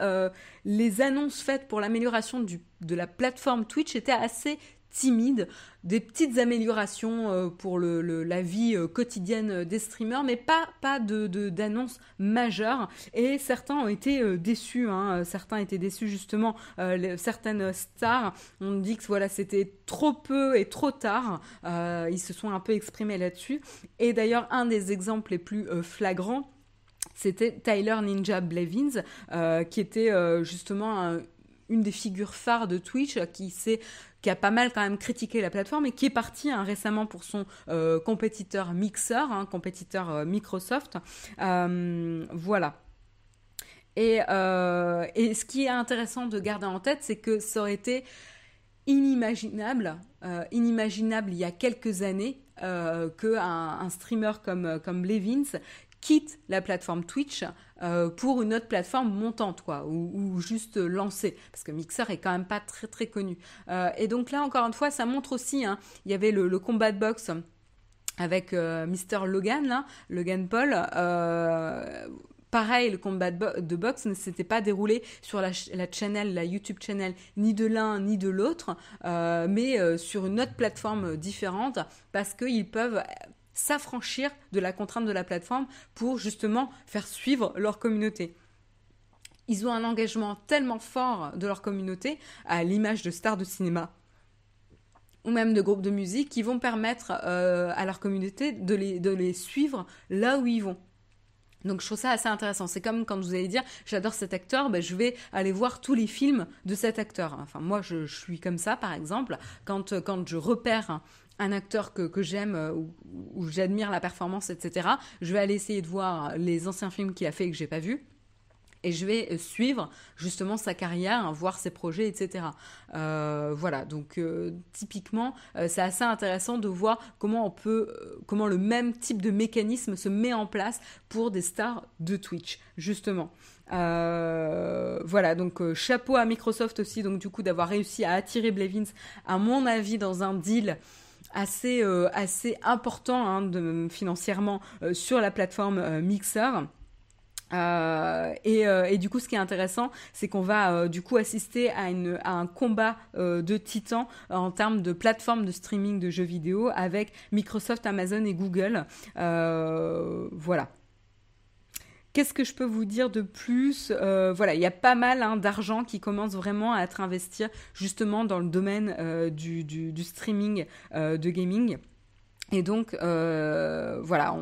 les annonces faites pour l'amélioration de la plateforme Twitch étaient assez timides des petites améliorations euh, pour la vie euh, quotidienne des streamers, mais pas, pas de, d'annonces majeures. Et certains ont été euh, déçus. Hein. Certains étaient déçus justement. certaines stars ont dit que voilà, c'était trop peu et trop tard. ils se sont un peu exprimés là-dessus. Et d'ailleurs, un des exemples les plus flagrants, c'était Tyler Ninja Blevins, qui était justement une des figures phares de Twitch, qui s'est qui a pas mal quand même critiqué la plateforme et qui est parti hein, récemment pour son euh, compétiteur Mixer, hein, compétiteur euh, Microsoft. Euh, voilà. Et, et ce qui est intéressant de garder en tête, c'est que ça aurait été inimaginable, inimaginable il y a quelques années qu'un un streamer comme, comme Levins quitte la plateforme Twitch euh, pour une autre plateforme montante, quoi, ou, juste lancée, parce que Mixer est quand même pas très très connu. Euh, et donc là, encore une fois, ça montre aussi, hein, il y avait le, combat de boxe avec euh, Mr. Logan, Logan Paul. pareil, le combat de, boxe ne s'était pas déroulé sur la, la, channel, la YouTube channel, ni de l'un ni de l'autre, mais sur une autre plateforme différente, parce qu'ils peuvent s'affranchir de la contrainte de la plateforme pour justement faire suivre leur communauté. Ils ont un engagement tellement fort de leur communauté, à l'image de stars de cinéma ou même de groupes de musique, qui vont permettre euh, à leur communauté de les, de les suivre là où ils vont. Donc je trouve ça assez intéressant. C'est comme quand vous allez dire j'adore cet acteur, ben, je vais aller voir tous les films de cet acteur. Enfin moi je, je suis comme ça par exemple quand, quand je repère un acteur que, j'aime euh, ou, ou j'admire la performance, etc., je vais aller essayer de voir les anciens films qu'il a fait et que j'ai pas vus. Et je vais suivre justement sa carrière, hein, voir ses projets, etc. Euh, voilà, donc euh, typiquement, c'est assez intéressant de voir comment on peut, comment le même type de mécanisme se met en place pour des stars de Twitch, justement. Voilà, donc chapeau à Microsoft aussi, donc du coup d'avoir réussi à attirer Blevins, à mon avis, dans un deal assez, euh, assez important hein, financièrement euh, sur la plateforme euh, Mixer. Et, du coup, ce qui est intéressant, c'est qu'on va du coup assister à, à un combat de titans en termes de plateforme de streaming de jeux vidéo avec Microsoft, Amazon et Google. voilà. Qu'est-ce que je peux vous dire de plus euh, Voilà, il y a pas mal hein, d'argent qui commence vraiment à être investi justement dans le domaine euh, du, streaming euh, de gaming. Et donc, voilà,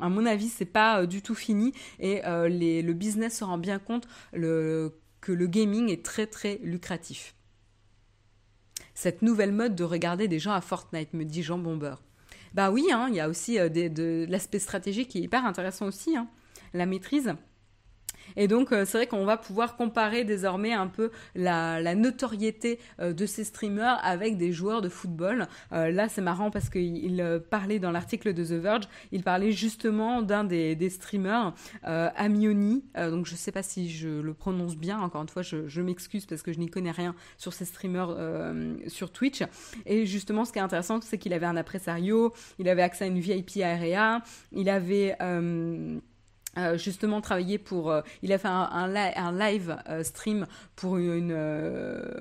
à mon avis, c'est pas du tout fini et le business se rend bien compte que le gaming est très très lucratif. Cette nouvelle mode de regarder des gens à Fortnite, me dit Jean Bomber. Bah oui, hein, il y a aussi de l'aspect stratégique qui est hyper intéressant aussi. Hein la maîtrise. Et donc, euh, c'est vrai qu'on va pouvoir comparer désormais un peu la, notoriété euh, de ces streamers avec des joueurs de football. Euh, là, c'est marrant parce qu'il parlait dans l'article de The Verge, il parlait justement d'un des, des, streamers, Amioni. donc, je sais pas si je le prononce bien. Encore une fois, je, je m'excuse parce que je n'y connais rien sur ces streamers sur Twitch. Et justement, ce qui est intéressant, c'est qu'il avait un impresario, il avait accès à une VIP area, il avait euh, justement travaillé pour euh, il a fait un, live euh, stream pour une,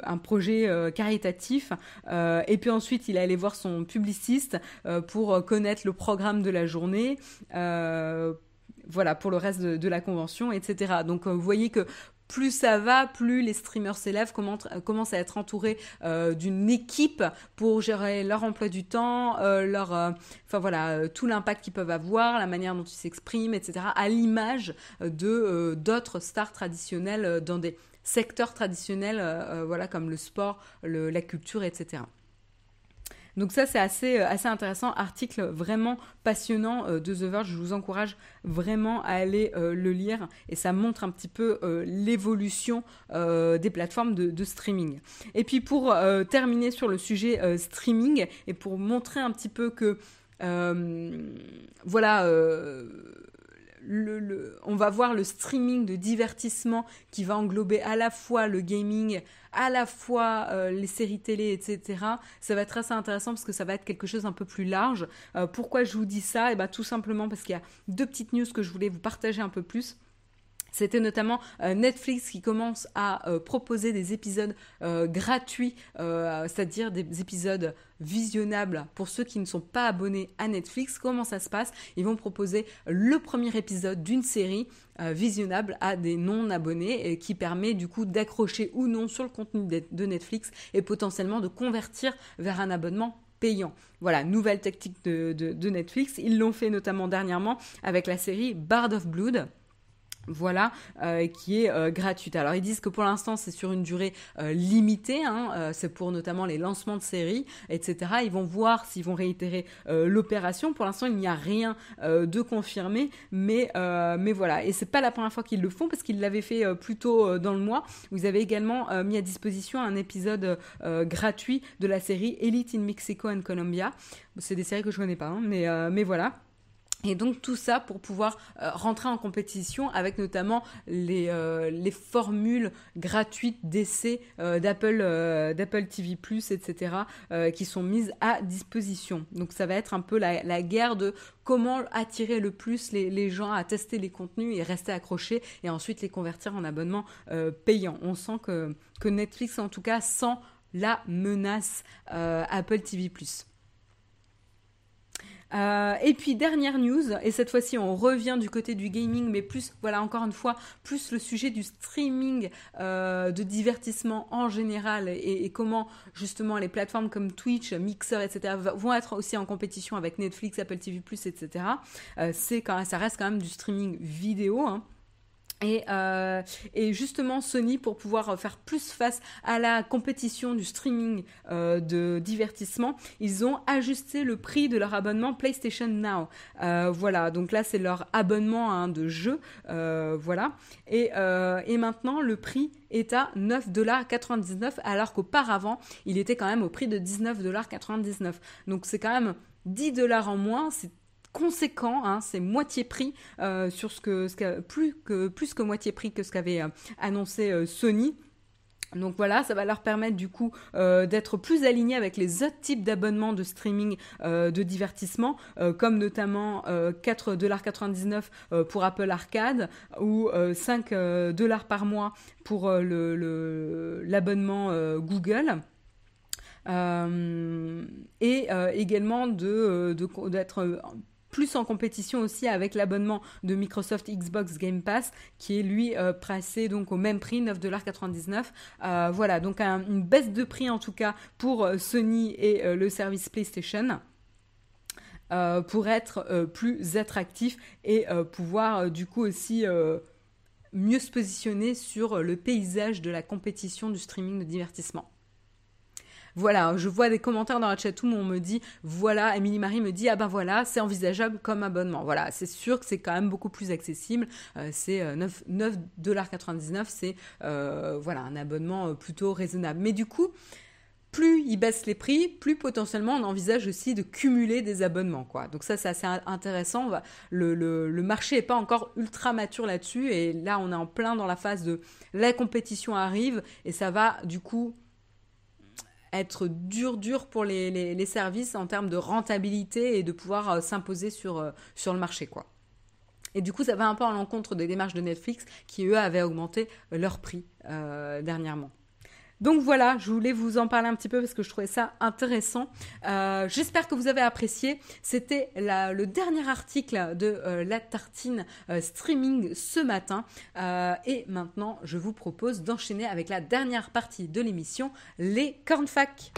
un projet caritatif. Et puis ensuite il est allé voir son publiciste pour connaître le programme de la journée voilà pour le reste de, de, la convention etc donc vous voyez que plus ça va, plus les streamers s'élèvent, commencent à être entourés euh, d'une équipe pour gérer leur emploi du temps, euh, leur, euh, voilà, euh, tout l'impact qu'ils peuvent avoir, la manière dont ils s'expriment, etc. À l'image de euh, d'autres stars traditionnelles dans des secteurs traditionnels, voilà comme le sport, la culture, etc. Donc ça c'est assez, euh, assez intéressant, article vraiment passionnant euh, de The Verge, je vous encourage vraiment à aller euh, le lire. Et ça montre un petit peu l'évolution des plateformes de, streaming. Et puis pour terminer sur le sujet streaming et pour montrer un petit peu que voilà on va voir le streaming de divertissement qui va englober à la fois le gaming, à la fois euh, les séries télé, etc. Ça va être assez intéressant parce que ça va être quelque chose un peu plus large. Euh, pourquoi je vous dis ça? Et eh ben tout simplement parce qu'il y a deux petites news que je voulais vous partager un peu plus. C'était notamment euh, Netflix qui commence à euh, proposer des épisodes euh, gratuits, c'est-à-dire des épisodes visionnables pour ceux qui ne sont pas abonnés à Netflix. Comment ça se passe? Ils vont proposer le premier épisode d'une série visionnable à des non-abonnés qui permet du coup d'accrocher ou non sur le contenu de Netflix et potentiellement de convertir vers un abonnement payant. Voilà, nouvelle tactique de Netflix. Ils l'ont fait notamment dernièrement avec la série Bard of Blood voilà, euh, qui est euh, gratuite. Alors ils disent que pour l'instant c'est sur une durée euh, limitée, hein, c'est pour notamment les lancements de séries, etc. Ils vont voir s'ils vont réitérer l'opération. Pour l'instant il n'y a rien de confirmé, mais mais voilà. Et c'est pas la première fois qu'ils le font parce qu'ils l'avaient fait plus tôt dans le mois. Vous avez également mis à disposition un épisode gratuit de la série Elite in Mexico and Colombia. C'est des séries que je connais pas, hein, mais mais voilà. Et donc tout ça pour pouvoir euh, rentrer en compétition avec notamment les, euh, les formules gratuites d'essai euh, d'Apple d'Apple TV etc. qui sont mises à disposition. Donc ça va être un peu la, guerre de comment attirer le plus les, gens à tester les contenus et rester accrochés et ensuite les convertir en abonnements payants. On sent que, que Netflix en tout cas sent la menace Apple TV euh, et puis dernière news, et cette fois-ci on revient du côté du gaming, mais plus, voilà encore une fois, plus le sujet du streaming euh, de divertissement en général et, comment justement les plateformes comme Twitch, Mixer, etc. vont être aussi en compétition avec Netflix, Apple TV+, etc. Euh, c'est quand ça reste quand même du streaming vidéo. Hein. Et, euh, et, justement, Sony, pour pouvoir faire plus face à la compétition du streaming euh, de divertissement, ils ont ajusté le prix de leur abonnement PlayStation Now. Euh, voilà, donc là, c'est leur abonnement de jeu. Euh, voilà. Et, euh, maintenant, le prix est à 9,99$ alors qu'auparavant, il était quand même au prix de 19,99$. Donc c'est quand même 10 dollars en moins, conséquent, hein, c'est moitié prix euh, sur ce que, ce plus que plus que moitié prix que ce qu'avait euh, annoncé euh, Sony. Donc voilà, ça va leur permettre du coup d'être plus alignés avec les autres types d'abonnements de streaming de divertissement, comme notamment 4,99$ pour Apple Arcade ou 5 dollars par mois pour l'abonnement le, Google. et également de d'être plus en compétition aussi avec l'abonnement de Microsoft Xbox Game Pass qui est lui euh, donc au même prix 9,99$. Euh, voilà, donc une baisse de prix en tout cas pour euh, Sony et le service PlayStation. pour être plus attractif et pouvoir du coup aussi mieux se positionner sur le paysage de la compétition du streaming de divertissement. Voilà, je vois des commentaires dans la chatroom où on me dit, voilà, Émilie Marie me dit, ah ben voilà, c'est envisageable comme abonnement. Voilà, c'est sûr que c'est quand même beaucoup plus accessible. Euh, c'est 9,99$, euh, c'est euh, voilà, un abonnement plutôt raisonnable. Mais du coup, plus ils baissent les prix, plus potentiellement on envisage aussi de cumuler des abonnements. Quoi. Donc ça, c'est assez intéressant. Le, le, le marché n'est pas encore ultra mature là-dessus. Et là, on est en plein dans la phase de la compétition arrive. Et ça va, du coup, être dur dur pour les, services en termes de rentabilité et de pouvoir euh, s'imposer sur, euh, sur le marché quoi. Et du coup, ça va un peu à l'encontre des démarches de Netflix qui, eux, avaient augmenté leur prix euh, dernièrement. Donc voilà, je voulais vous en parler un petit peu parce que je trouvais ça intéressant. Euh, j'espère que vous avez apprécié. C'était le dernier article de euh, la tartine euh, streaming ce matin. et maintenant, je vous propose d'enchaîner avec la dernière partie de l'émission, les cornfacs.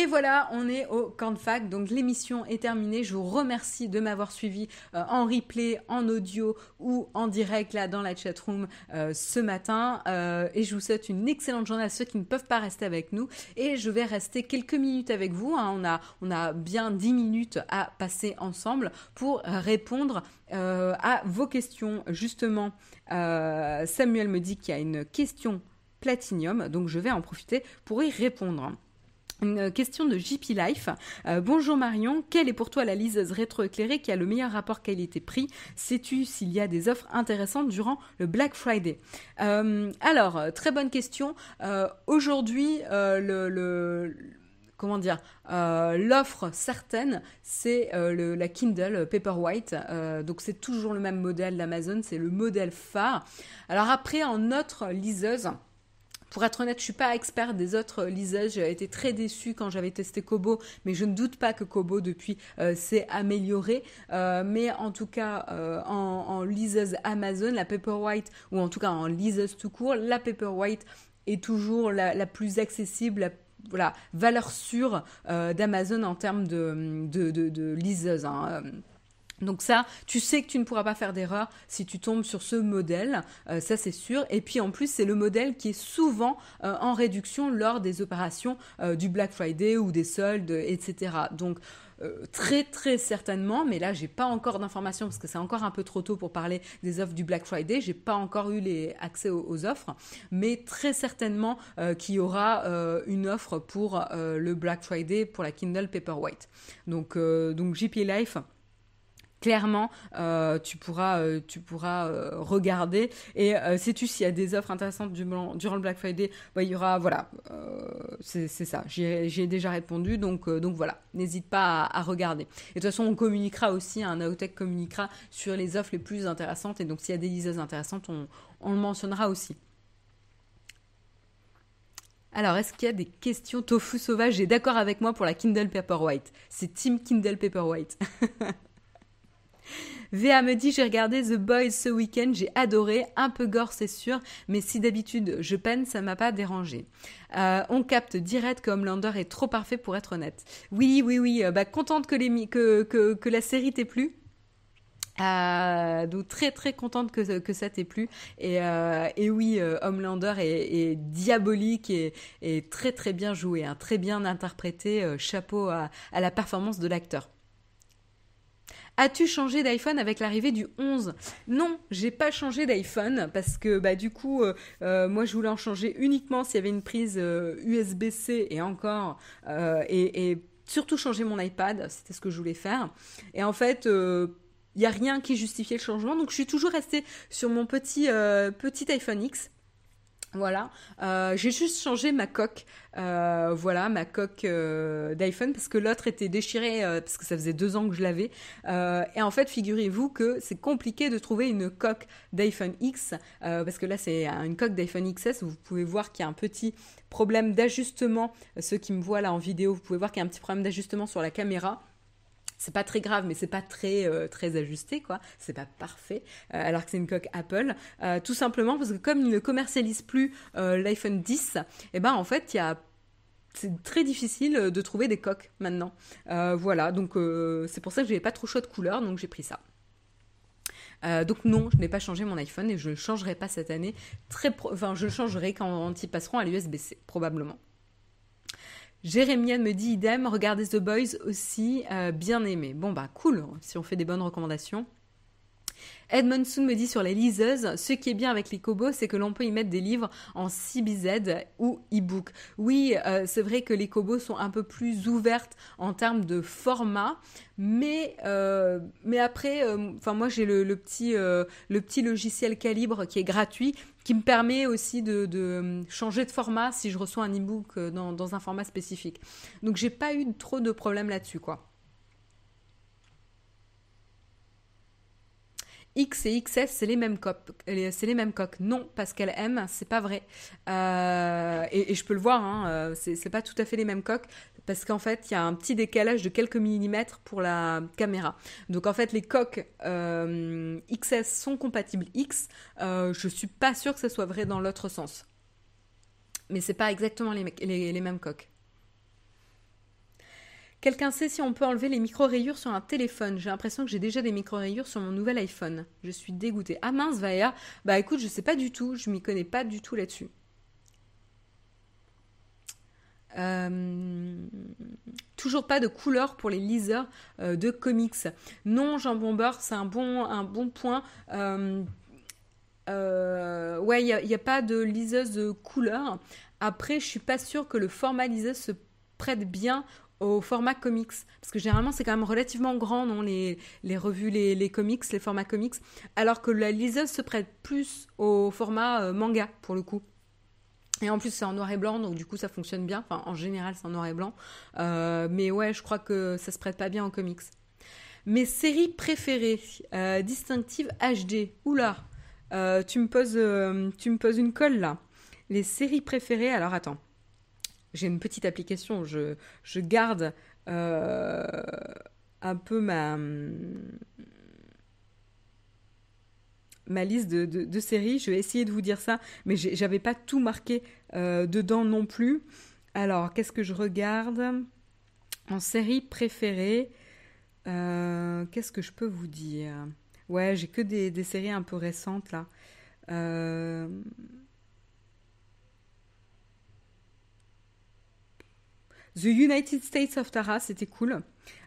Et voilà, on est au camp de fac. Donc l'émission est terminée. Je vous remercie de m'avoir suivi euh, en replay, en audio ou en direct là dans la chatroom euh, ce matin. Euh, et je vous souhaite une excellente journée à ceux qui ne peuvent pas rester avec nous. Et je vais rester quelques minutes avec vous. Hein. On, a, on a bien 10 minutes à passer ensemble pour répondre à vos questions. Justement, Samuel me dit qu'il y a une question platinium. Donc je vais en profiter pour y répondre. Une question de JP Life. Euh, bonjour Marion, quelle est pour toi la liseuse rétroéclairée qui a le meilleur rapport qualité-prix? Sais-tu s'il y a des offres intéressantes durant le Black Friday? Euh, Alors, très bonne question. Euh, aujourd'hui, l'offre certaine, c'est la Kindle Paperwhite. donc c'est toujours le même modèle d'Amazon, c'est le modèle phare. Alors après, en autre liseuse, Pour être honnête, je suis pas expert des autres liseuses. J'ai été très déçue quand j'avais testé Kobo, mais je ne doute pas que Kobo depuis s'est amélioré. mais en tout cas, en, liseuse Amazon, la Paperwhite, ou en tout cas en liseuse tout court, la Paperwhite est toujours la, plus accessible, la voilà, valeur sûre d'Amazon en termes de, de, liseuse. Hein. Donc ça, tu sais que tu ne pourras pas faire d'erreur si tu tombes sur ce modèle, euh, ça c'est sûr. Et puis en plus, c'est le modèle qui est souvent euh, en réduction lors des opérations euh, du Black Friday ou des soldes, etc. Donc très très certainement, mais là j'ai pas encore d'informations parce que c'est encore un peu trop tôt pour parler des offres du Black Friday. J'ai pas encore eu accès aux, offres, mais très certainement qu'il y aura une offre pour le Black Friday pour la Kindle Paperwhite. Donc donc JP Life clairement euh, tu pourras euh, tu pourras euh, regarder. Et sais-tu s'il y a des offres intéressantes durant, le Black Friday? Bah, il y aura voilà c'est ça. J'ai déjà répondu donc donc voilà. N'hésite pas à, regarder. Et de toute façon on communiquera aussi un Naotech communiquera sur les offres les plus intéressantes. Et donc s'il y a des liseuses intéressantes on, le mentionnera aussi. Alors, est-ce qu'il y a des questions? Tofu Sauvage est d'accord avec moi pour la Kindle Paperwhite. C'est Team Kindle Paperwhite. VA me dit j'ai regardé The Boys ce week-end, j'ai adoré, un peu gore c'est sûr, mais si d'habitude je peine, ça m'a pas dérangé. Euh, on capte direct que Homelander est trop parfait pour être honnête. Oui, oui, oui, euh, bah, contente que, les, que, que, la série t'ait plu. Euh, donc très très contente que, que ça t'ait plu et, oui Homelander est, diabolique et, et, très très bien joué hein, très bien interprété chapeau à la performance de l'acteur As-tu changé d'iPhone avec l'arrivée du 11 Non, j'ai pas changé d'iPhone parce que bah du coup euh, euh, moi je voulais en changer uniquement s'il y avait une prise USB-C euh, et encore et, surtout changer mon iPad, c'était ce que je voulais faire. Et en fait il n'y a rien qui justifiait le changement. Donc je suis toujours restée sur mon petit, petit iPhone X voilà, euh, j'ai juste changé ma coque, euh, voilà, ma coque euh, d'iPhone parce que l'autre était déchirée parce que ça faisait deux ans que je l'avais. et en fait, figurez-vous que c'est compliqué de trouver une coque d'iPhone X parce que là c'est une coque d'iPhone XS. Vous pouvez voir qu'il y a un petit problème d'ajustement. Ceux qui me voient là en vidéo, vous pouvez voir qu'il y a un petit problème d'ajustement sur la caméra c'est pas très grave, mais c'est pas très euh, très ajusté, quoi. C'est pas parfait, euh, alors que c'est une coque Apple. Euh, tout simplement parce que comme ils ne commercialisent plus l'iPhone 10, et eh ben en fait, c'est très difficile de trouver des coques maintenant. voilà, donc c'est pour ça que j'avais pas trop chaud de couleur, donc j'ai pris ça. donc non, je n'ai pas changé mon iPhone et je ne le changerai pas cette année. Enfin, je le changerai quand ils passeront à l'USB-C, probablement. Jérémienne me dit idem, regardez The Boys aussi, euh, bien aimé. Bon bah cool, si on fait des bonnes recommandations. Edmondson me dit sur les liseuses, ce qui est bien avec les Kobo, c'est que l'on peut y mettre des livres en CBZ ou e-book. Oui, euh, c'est vrai que les Kobo sont un peu plus ouvertes en termes de format, mais euh, après, moi j'ai le petit logiciel Calibre qui est gratuit, qui me permet aussi de, changer de format si je reçois un e-book dans, dans un format spécifique. Donc j'ai pas eu trop de problèmes là-dessus quoi. X et XS, c'est les mêmes coques. C'est les mêmes coques. Non, parce qu'elle aime, c'est pas vrai. Euh, et, je peux le voir, hein, euh, c'est pas tout à fait les mêmes coques parce qu'en fait, il y a un petit décalage de quelques millimètres pour la caméra. Donc en fait, les coques euh, XS sont compatibles X. je suis pas sûre que ce soit vrai dans l'autre sens. Mais c'est pas exactement les mêmes coques. Quelqu'un sait si on peut enlever les micro-rayures sur un téléphone J'ai l'impression que j'ai déjà des micro-rayures sur mon nouvel iPhone. Je suis dégoûtée. Ah mince, Vaïa Bah écoute, je sais pas du tout, je m'y connais pas du tout là-dessus. Euh, toujours pas de couleur pour les liseurs euh, de comics. Non, Jean Bomber, c'est un bon, point. Euh, ouais, il n'y a, a, pas de liseuse de couleur. Après, je suis pas sûre que le format liseuse se prête bien au format comics. Parce que généralement c'est quand même relativement grand non les, les revues les, les, comics les formats comics. Alors que la liseuse se prête plus au format euh, manga pour le coup. Et en plus c'est en noir et blanc donc du coup ça fonctionne bien. Enfin en général c'est en noir et blanc. Euh, mais ouais je crois que ça se prête pas bien en comics. Mes séries préférées euh, distinctives HD oula tu me poses tu me poses une colle là. Les séries préférées. Alors attends, j'ai une petite application, je, je garde euh, un peu ma, ma liste de, séries. Je vais essayer de vous dire ça, mais j'avais pas tout marqué euh, dedans non plus. Alors, qu'est-ce que je regarde en série préférée euh, Qu'est-ce que je peux vous dire? Ouais, j'ai que des, des, séries un peu récentes là. The United States of Tara, c'était cool.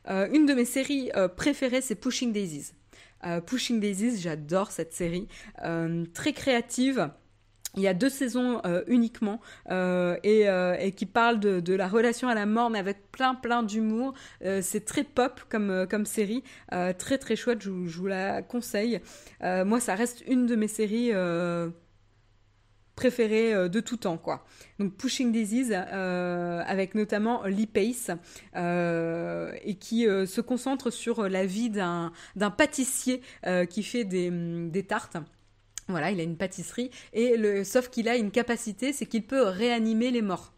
Euh, une de mes séries euh, préférées, c'est Pushing Daisies. Euh, Pushing Daisies, j'adore cette série. très créative. Il y a deux saisons uniquement et, qui parlent de, la relation à la mort, mais avec plein plein d'humour. c'est très pop comme, comme série, très très chouette. Je vous la conseille. moi, ça reste une de mes séries préféré euh, de tout temps quoi. Donc Pushing Daisies euh, avec notamment Lee Pace euh, et qui se concentre sur la vie d'un pâtissier qui fait des, des tartes. Voilà, il a une pâtisserie et sauf qu'il a une capacité, c'est qu'il peut réanimer les morts.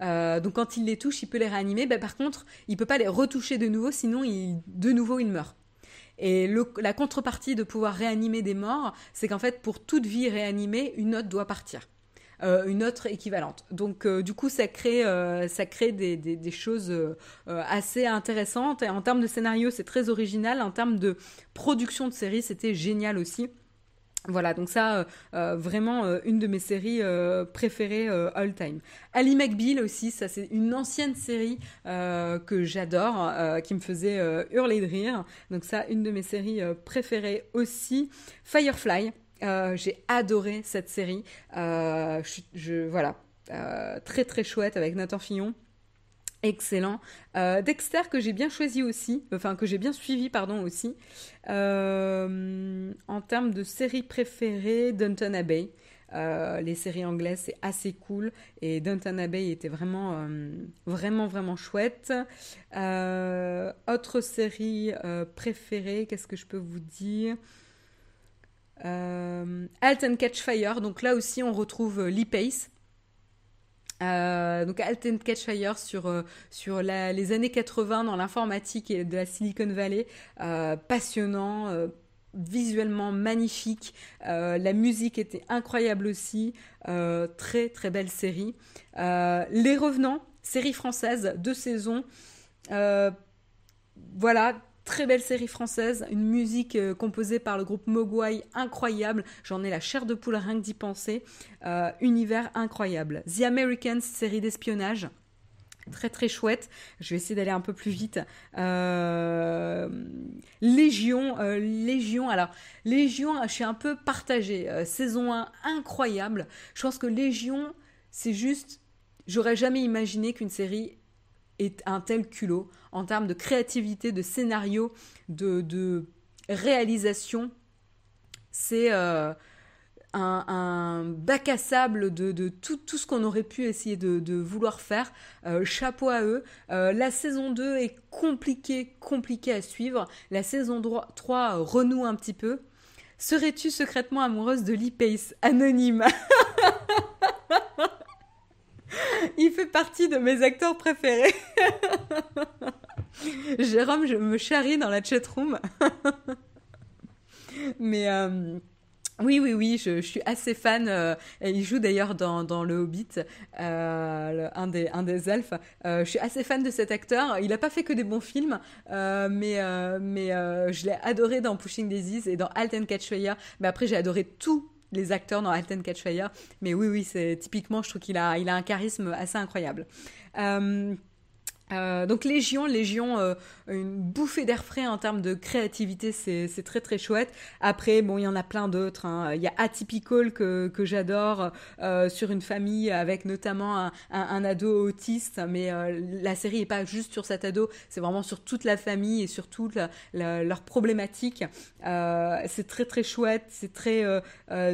donc quand il les touche, il peut les réanimer. Ben, par contre, il peut pas les retoucher de nouveau, sinon de nouveau il meurt. Et la contrepartie de pouvoir réanimer des morts, c'est qu'en fait, pour toute vie réanimée, une autre doit partir. Euh, une autre équivalente. Donc euh, du coup, ça crée, euh, ça crée des, des, choses assez intéressantes. Et en termes de scénario, c'est très original. En termes de production de série, c'était génial aussi. Voilà, donc ça, vraiment une de mes séries préférées all time. Ali McBeal aussi, ça c'est une ancienne série que j'adore, qui me faisait hurler de rire. Donc ça, une de mes séries préférées aussi. Firefly. J'ai adoré cette série. Je, voilà, très très chouette avec Nathan Fillon. Excellent. Euh, Dexter que j'ai bien choisi aussi, enfin que j'ai bien suivi pardon aussi. Euh, en termes de séries préférées, Downton Abbey. Euh, les séries anglaises c'est assez cool et Downton Abbey était vraiment vraiment vraiment chouette. autre série préférée, qu'est-ce que je peux vous dire? Halt and Catch Fire, donc là aussi on retrouve Lee Pace. Euh, donc Alten Catchfire sur, euh, sur les années 80 dans l'informatique et de la Silicon Valley. Euh, passionnant, visuellement magnifique. la musique était incroyable aussi. très très belle série. les Revenants, série française, deux saisons. voilà, Très belle série française, une musique euh, composée par le groupe Mogwai incroyable. J'en ai la chair de poule rien que d'y penser. Euh, univers incroyable. The Americans, série d'espionnage. Très très chouette. Je vais essayer d'aller un peu plus vite. Euh, Légion, Légion. Alors Légion, je suis un peu partagée. saison 1 incroyable. Je pense que Légion, c'est juste. J'aurais jamais imaginé qu'une série est un tel culot en termes de créativité, de scénario, de, réalisation. C'est euh, un, bac à sable de, tout, ce qu'on aurait pu essayer de, vouloir faire. Euh, chapeau à eux. Euh, la saison 2 est compliquée, compliquée à suivre. La saison 3 renoue un petit peu. Serais-tu secrètement amoureuse de Lee Pace Anonyme? Il fait partie de mes acteurs préférés. Jérôme, je me charrie dans la chatroom. Mais euh, oui, oui, oui, je, suis assez fan. Euh, il joue d'ailleurs dans, Le Hobbit, euh, un, des, un des elfes. je suis assez fan de cet acteur. Il n'a pas fait que des bons films, mais, mais je l'ai adoré dans Pushing Daisies et dans Halt and Catch Fire. Mais après, j'ai adoré tout les acteurs dans Alten Catchfire. Mais oui, oui, c'est typiquement, je trouve qu'il a, un charisme assez incroyable. Euh, euh, donc Légion, Légion, euh, une bouffée d'air frais en termes de créativité, c'est très très chouette. Après, bon, il y en a plein d'autres. Hein. Il y a Atypical que, j'adore euh, sur une famille avec notamment un, ado autiste, mais la série est pas juste sur cet ado, c'est vraiment sur toute la famille et sur toute leurs problématiques. c'est très très chouette, c'est très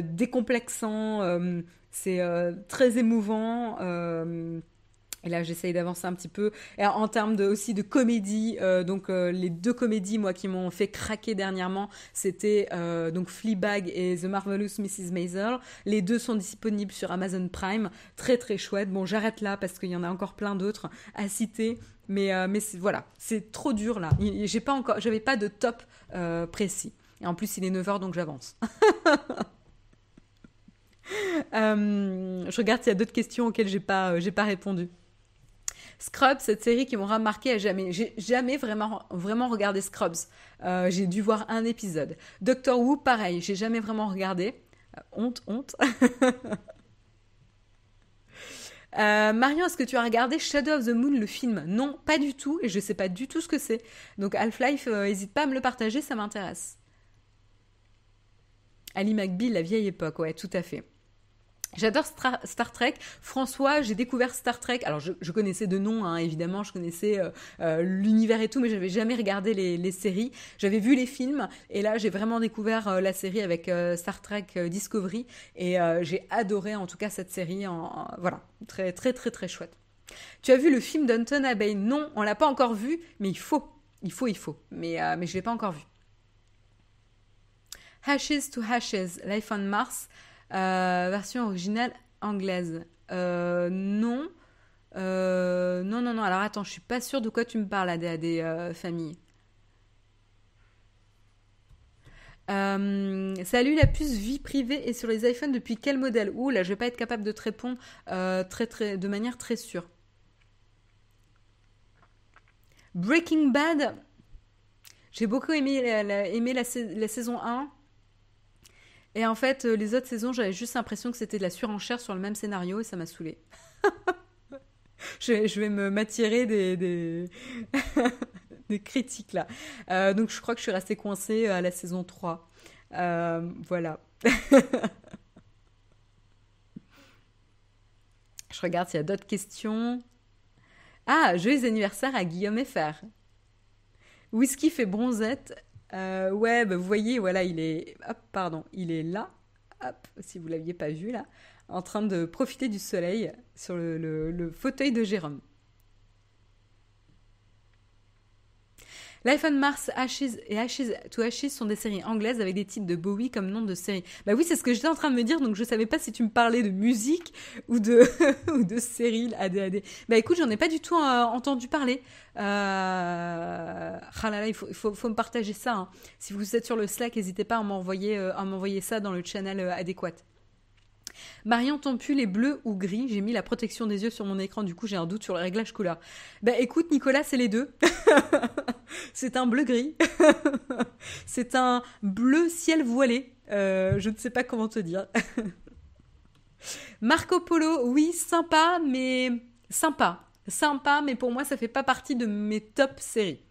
décomplexant, c'est très émouvant. Et là, j'essaye d'avancer un petit peu. Et en termes aussi de comédie, euh, donc euh, les deux comédies, moi, qui m'ont fait craquer dernièrement, c'était euh, donc Fleabag et The Marvelous Mrs. Maisel. Les deux sont disponibles sur Amazon Prime. Très, très chouette. Bon, j'arrête là parce qu'il y en a encore plein d'autres à citer. Mais, mais voilà, c'est trop dur là. J'ai pas encore, j'avais pas de top précis. Et en plus, il est 9h, donc j'avance. je regarde s'il y a d'autres questions auxquelles j'ai pas, j'ai pas répondu. Scrubs, cette série qui m'aura marqué à jamais. J'ai jamais vraiment, regardé Scrubs. Euh, j'ai dû voir un épisode. Doctor Who, pareil, j'ai jamais vraiment regardé. Euh, honte, honte. Euh, Marion, est-ce que tu as regardé Shadow of the Moon, le film? Non, pas du tout, et je sais pas du tout ce que c'est. Donc Half-Life, n'hésite pas à me le partager, ça m'intéresse. Ali McBeal, la vieille époque, ouais, tout à fait. J'adore Star Trek. François, j'ai découvert Star Trek. Alors, je, connaissais de nom, hein, évidemment, je connaissais euh, euh, l'univers et tout, mais j'avais jamais regardé les, séries. J'avais vu les films, et là, j'ai vraiment découvert euh, la série avec Star Trek Discovery, et j'ai adoré, en tout cas, cette série. Voilà, très, très, très, très chouette. Tu as vu le film d'Anton Abbey Non, on l'a pas encore vu, mais il faut, il faut, il faut. Mais, mais je l'ai pas encore vu. Hashes to Hashes, Life on Mars. Euh, version originale anglaise. Euh, non. Euh, non, non, non. Alors attends, je suis pas sûre de quoi tu me parles, à des familles. salut la puce vie privée et sur les iPhones depuis quel modèle? Ouh là je vais pas être capable de te répondre de manière très sûre. Breaking Bad, j'ai beaucoup aimé, la, saison 1. Et en fait, euh, les autres saisons, j'avais juste l'impression que c'était de la surenchère sur le même scénario et ça m'a saoulé. je, vais me m'attirer des, des, critiques là. Euh, donc je crois que je suis restée coincée à la saison 3. Euh, voilà. je regarde s'il y a d'autres questions. Ah, joyeux anniversaire à Guillaume FR. Whisky fait bronzette euh, ouais, bah, vous voyez, voilà, il est, pardon, il est là, si vous l'aviez pas vu là, en train de profiter du soleil sur le fauteuil de Jérôme. Life on Mars, Ashes et Ashes to Ashes sont des séries anglaises avec des titres de Bowie comme nom de série. Bah oui, c'est ce que j'étais en train de me dire, donc je savais pas si tu me parlais de musique ou de, ou de série ADAD. Bah écoute, j'en ai pas du tout euh, entendu parler. Euh... Ah là là, il faut, faut, me partager ça. Hein. Si vous êtes sur le Slack, n'hésitez pas à m'envoyer, euh, m'envoyer ça dans le channel adéquat. Marion, ton pull est bleu ou gris J'ai mis la protection des yeux sur mon écran, du coup j'ai un doute sur le réglage couleur. Bah écoute Nicolas, c'est les deux. c'est un bleu gris. c'est un bleu ciel voilé. Euh, je ne sais pas comment te dire. Marco Polo, oui, sympa, mais sympa. Sympa, mais pour moi, ça fait pas partie de mes top séries.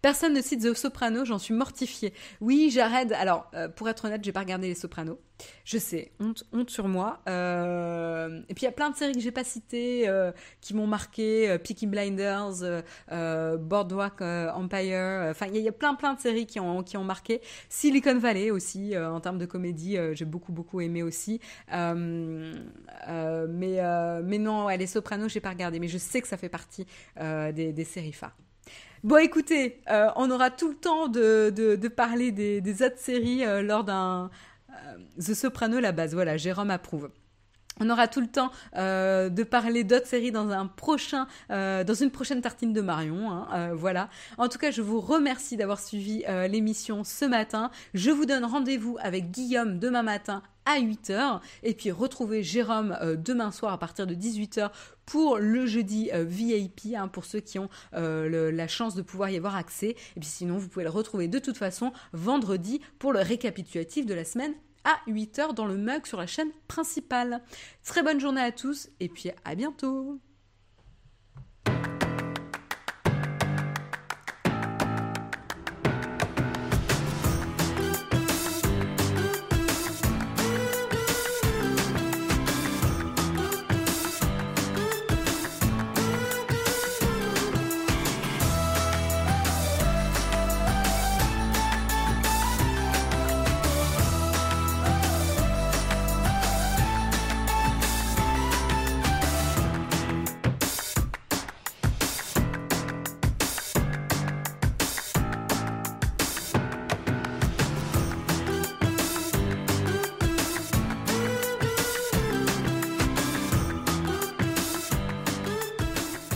Personne ne cite The Soprano, j'en suis mortifiée. Oui, j'arrête. Alors, euh, pour être honnête, j'ai pas regardé Les Sopranos. Je sais, honte, honte sur moi. Euh, et puis il y a plein de séries que j'ai pas citées euh, qui m'ont marqué. Peaky Blinders, Boardwalk Empire. Enfin, il y, a plein plein de séries qui ont qui ont marqué. Silicon Valley aussi en termes de comédie, j'ai beaucoup beaucoup aimé aussi. mais mais non, Les Sopranos, j'ai pas regardé. Mais je sais que ça fait partie des, des séries phares. Bon, écoutez, euh, on aura tout le temps de, parler des, des, autres séries euh, lors d'un euh, The Soprano, la base. Voilà, Jérôme approuve. On aura tout le temps de parler d'autres séries dans un prochain, dans une prochaine tartine de Marion. Hein, voilà. En tout cas, je vous remercie d'avoir suivi l'émission ce matin. Je vous donne rendez-vous avec Guillaume demain matin à 8h. Et puis retrouvez Jérôme euh, demain soir à partir de 18h pour le jeudi euh, VIP, hein, pour ceux qui ont euh, la chance de pouvoir y avoir accès. Et puis sinon, vous pouvez le retrouver de toute façon vendredi pour le récapitulatif de la semaine à 8h dans le mug sur la chaîne principale. Très bonne journée à tous et puis à bientôt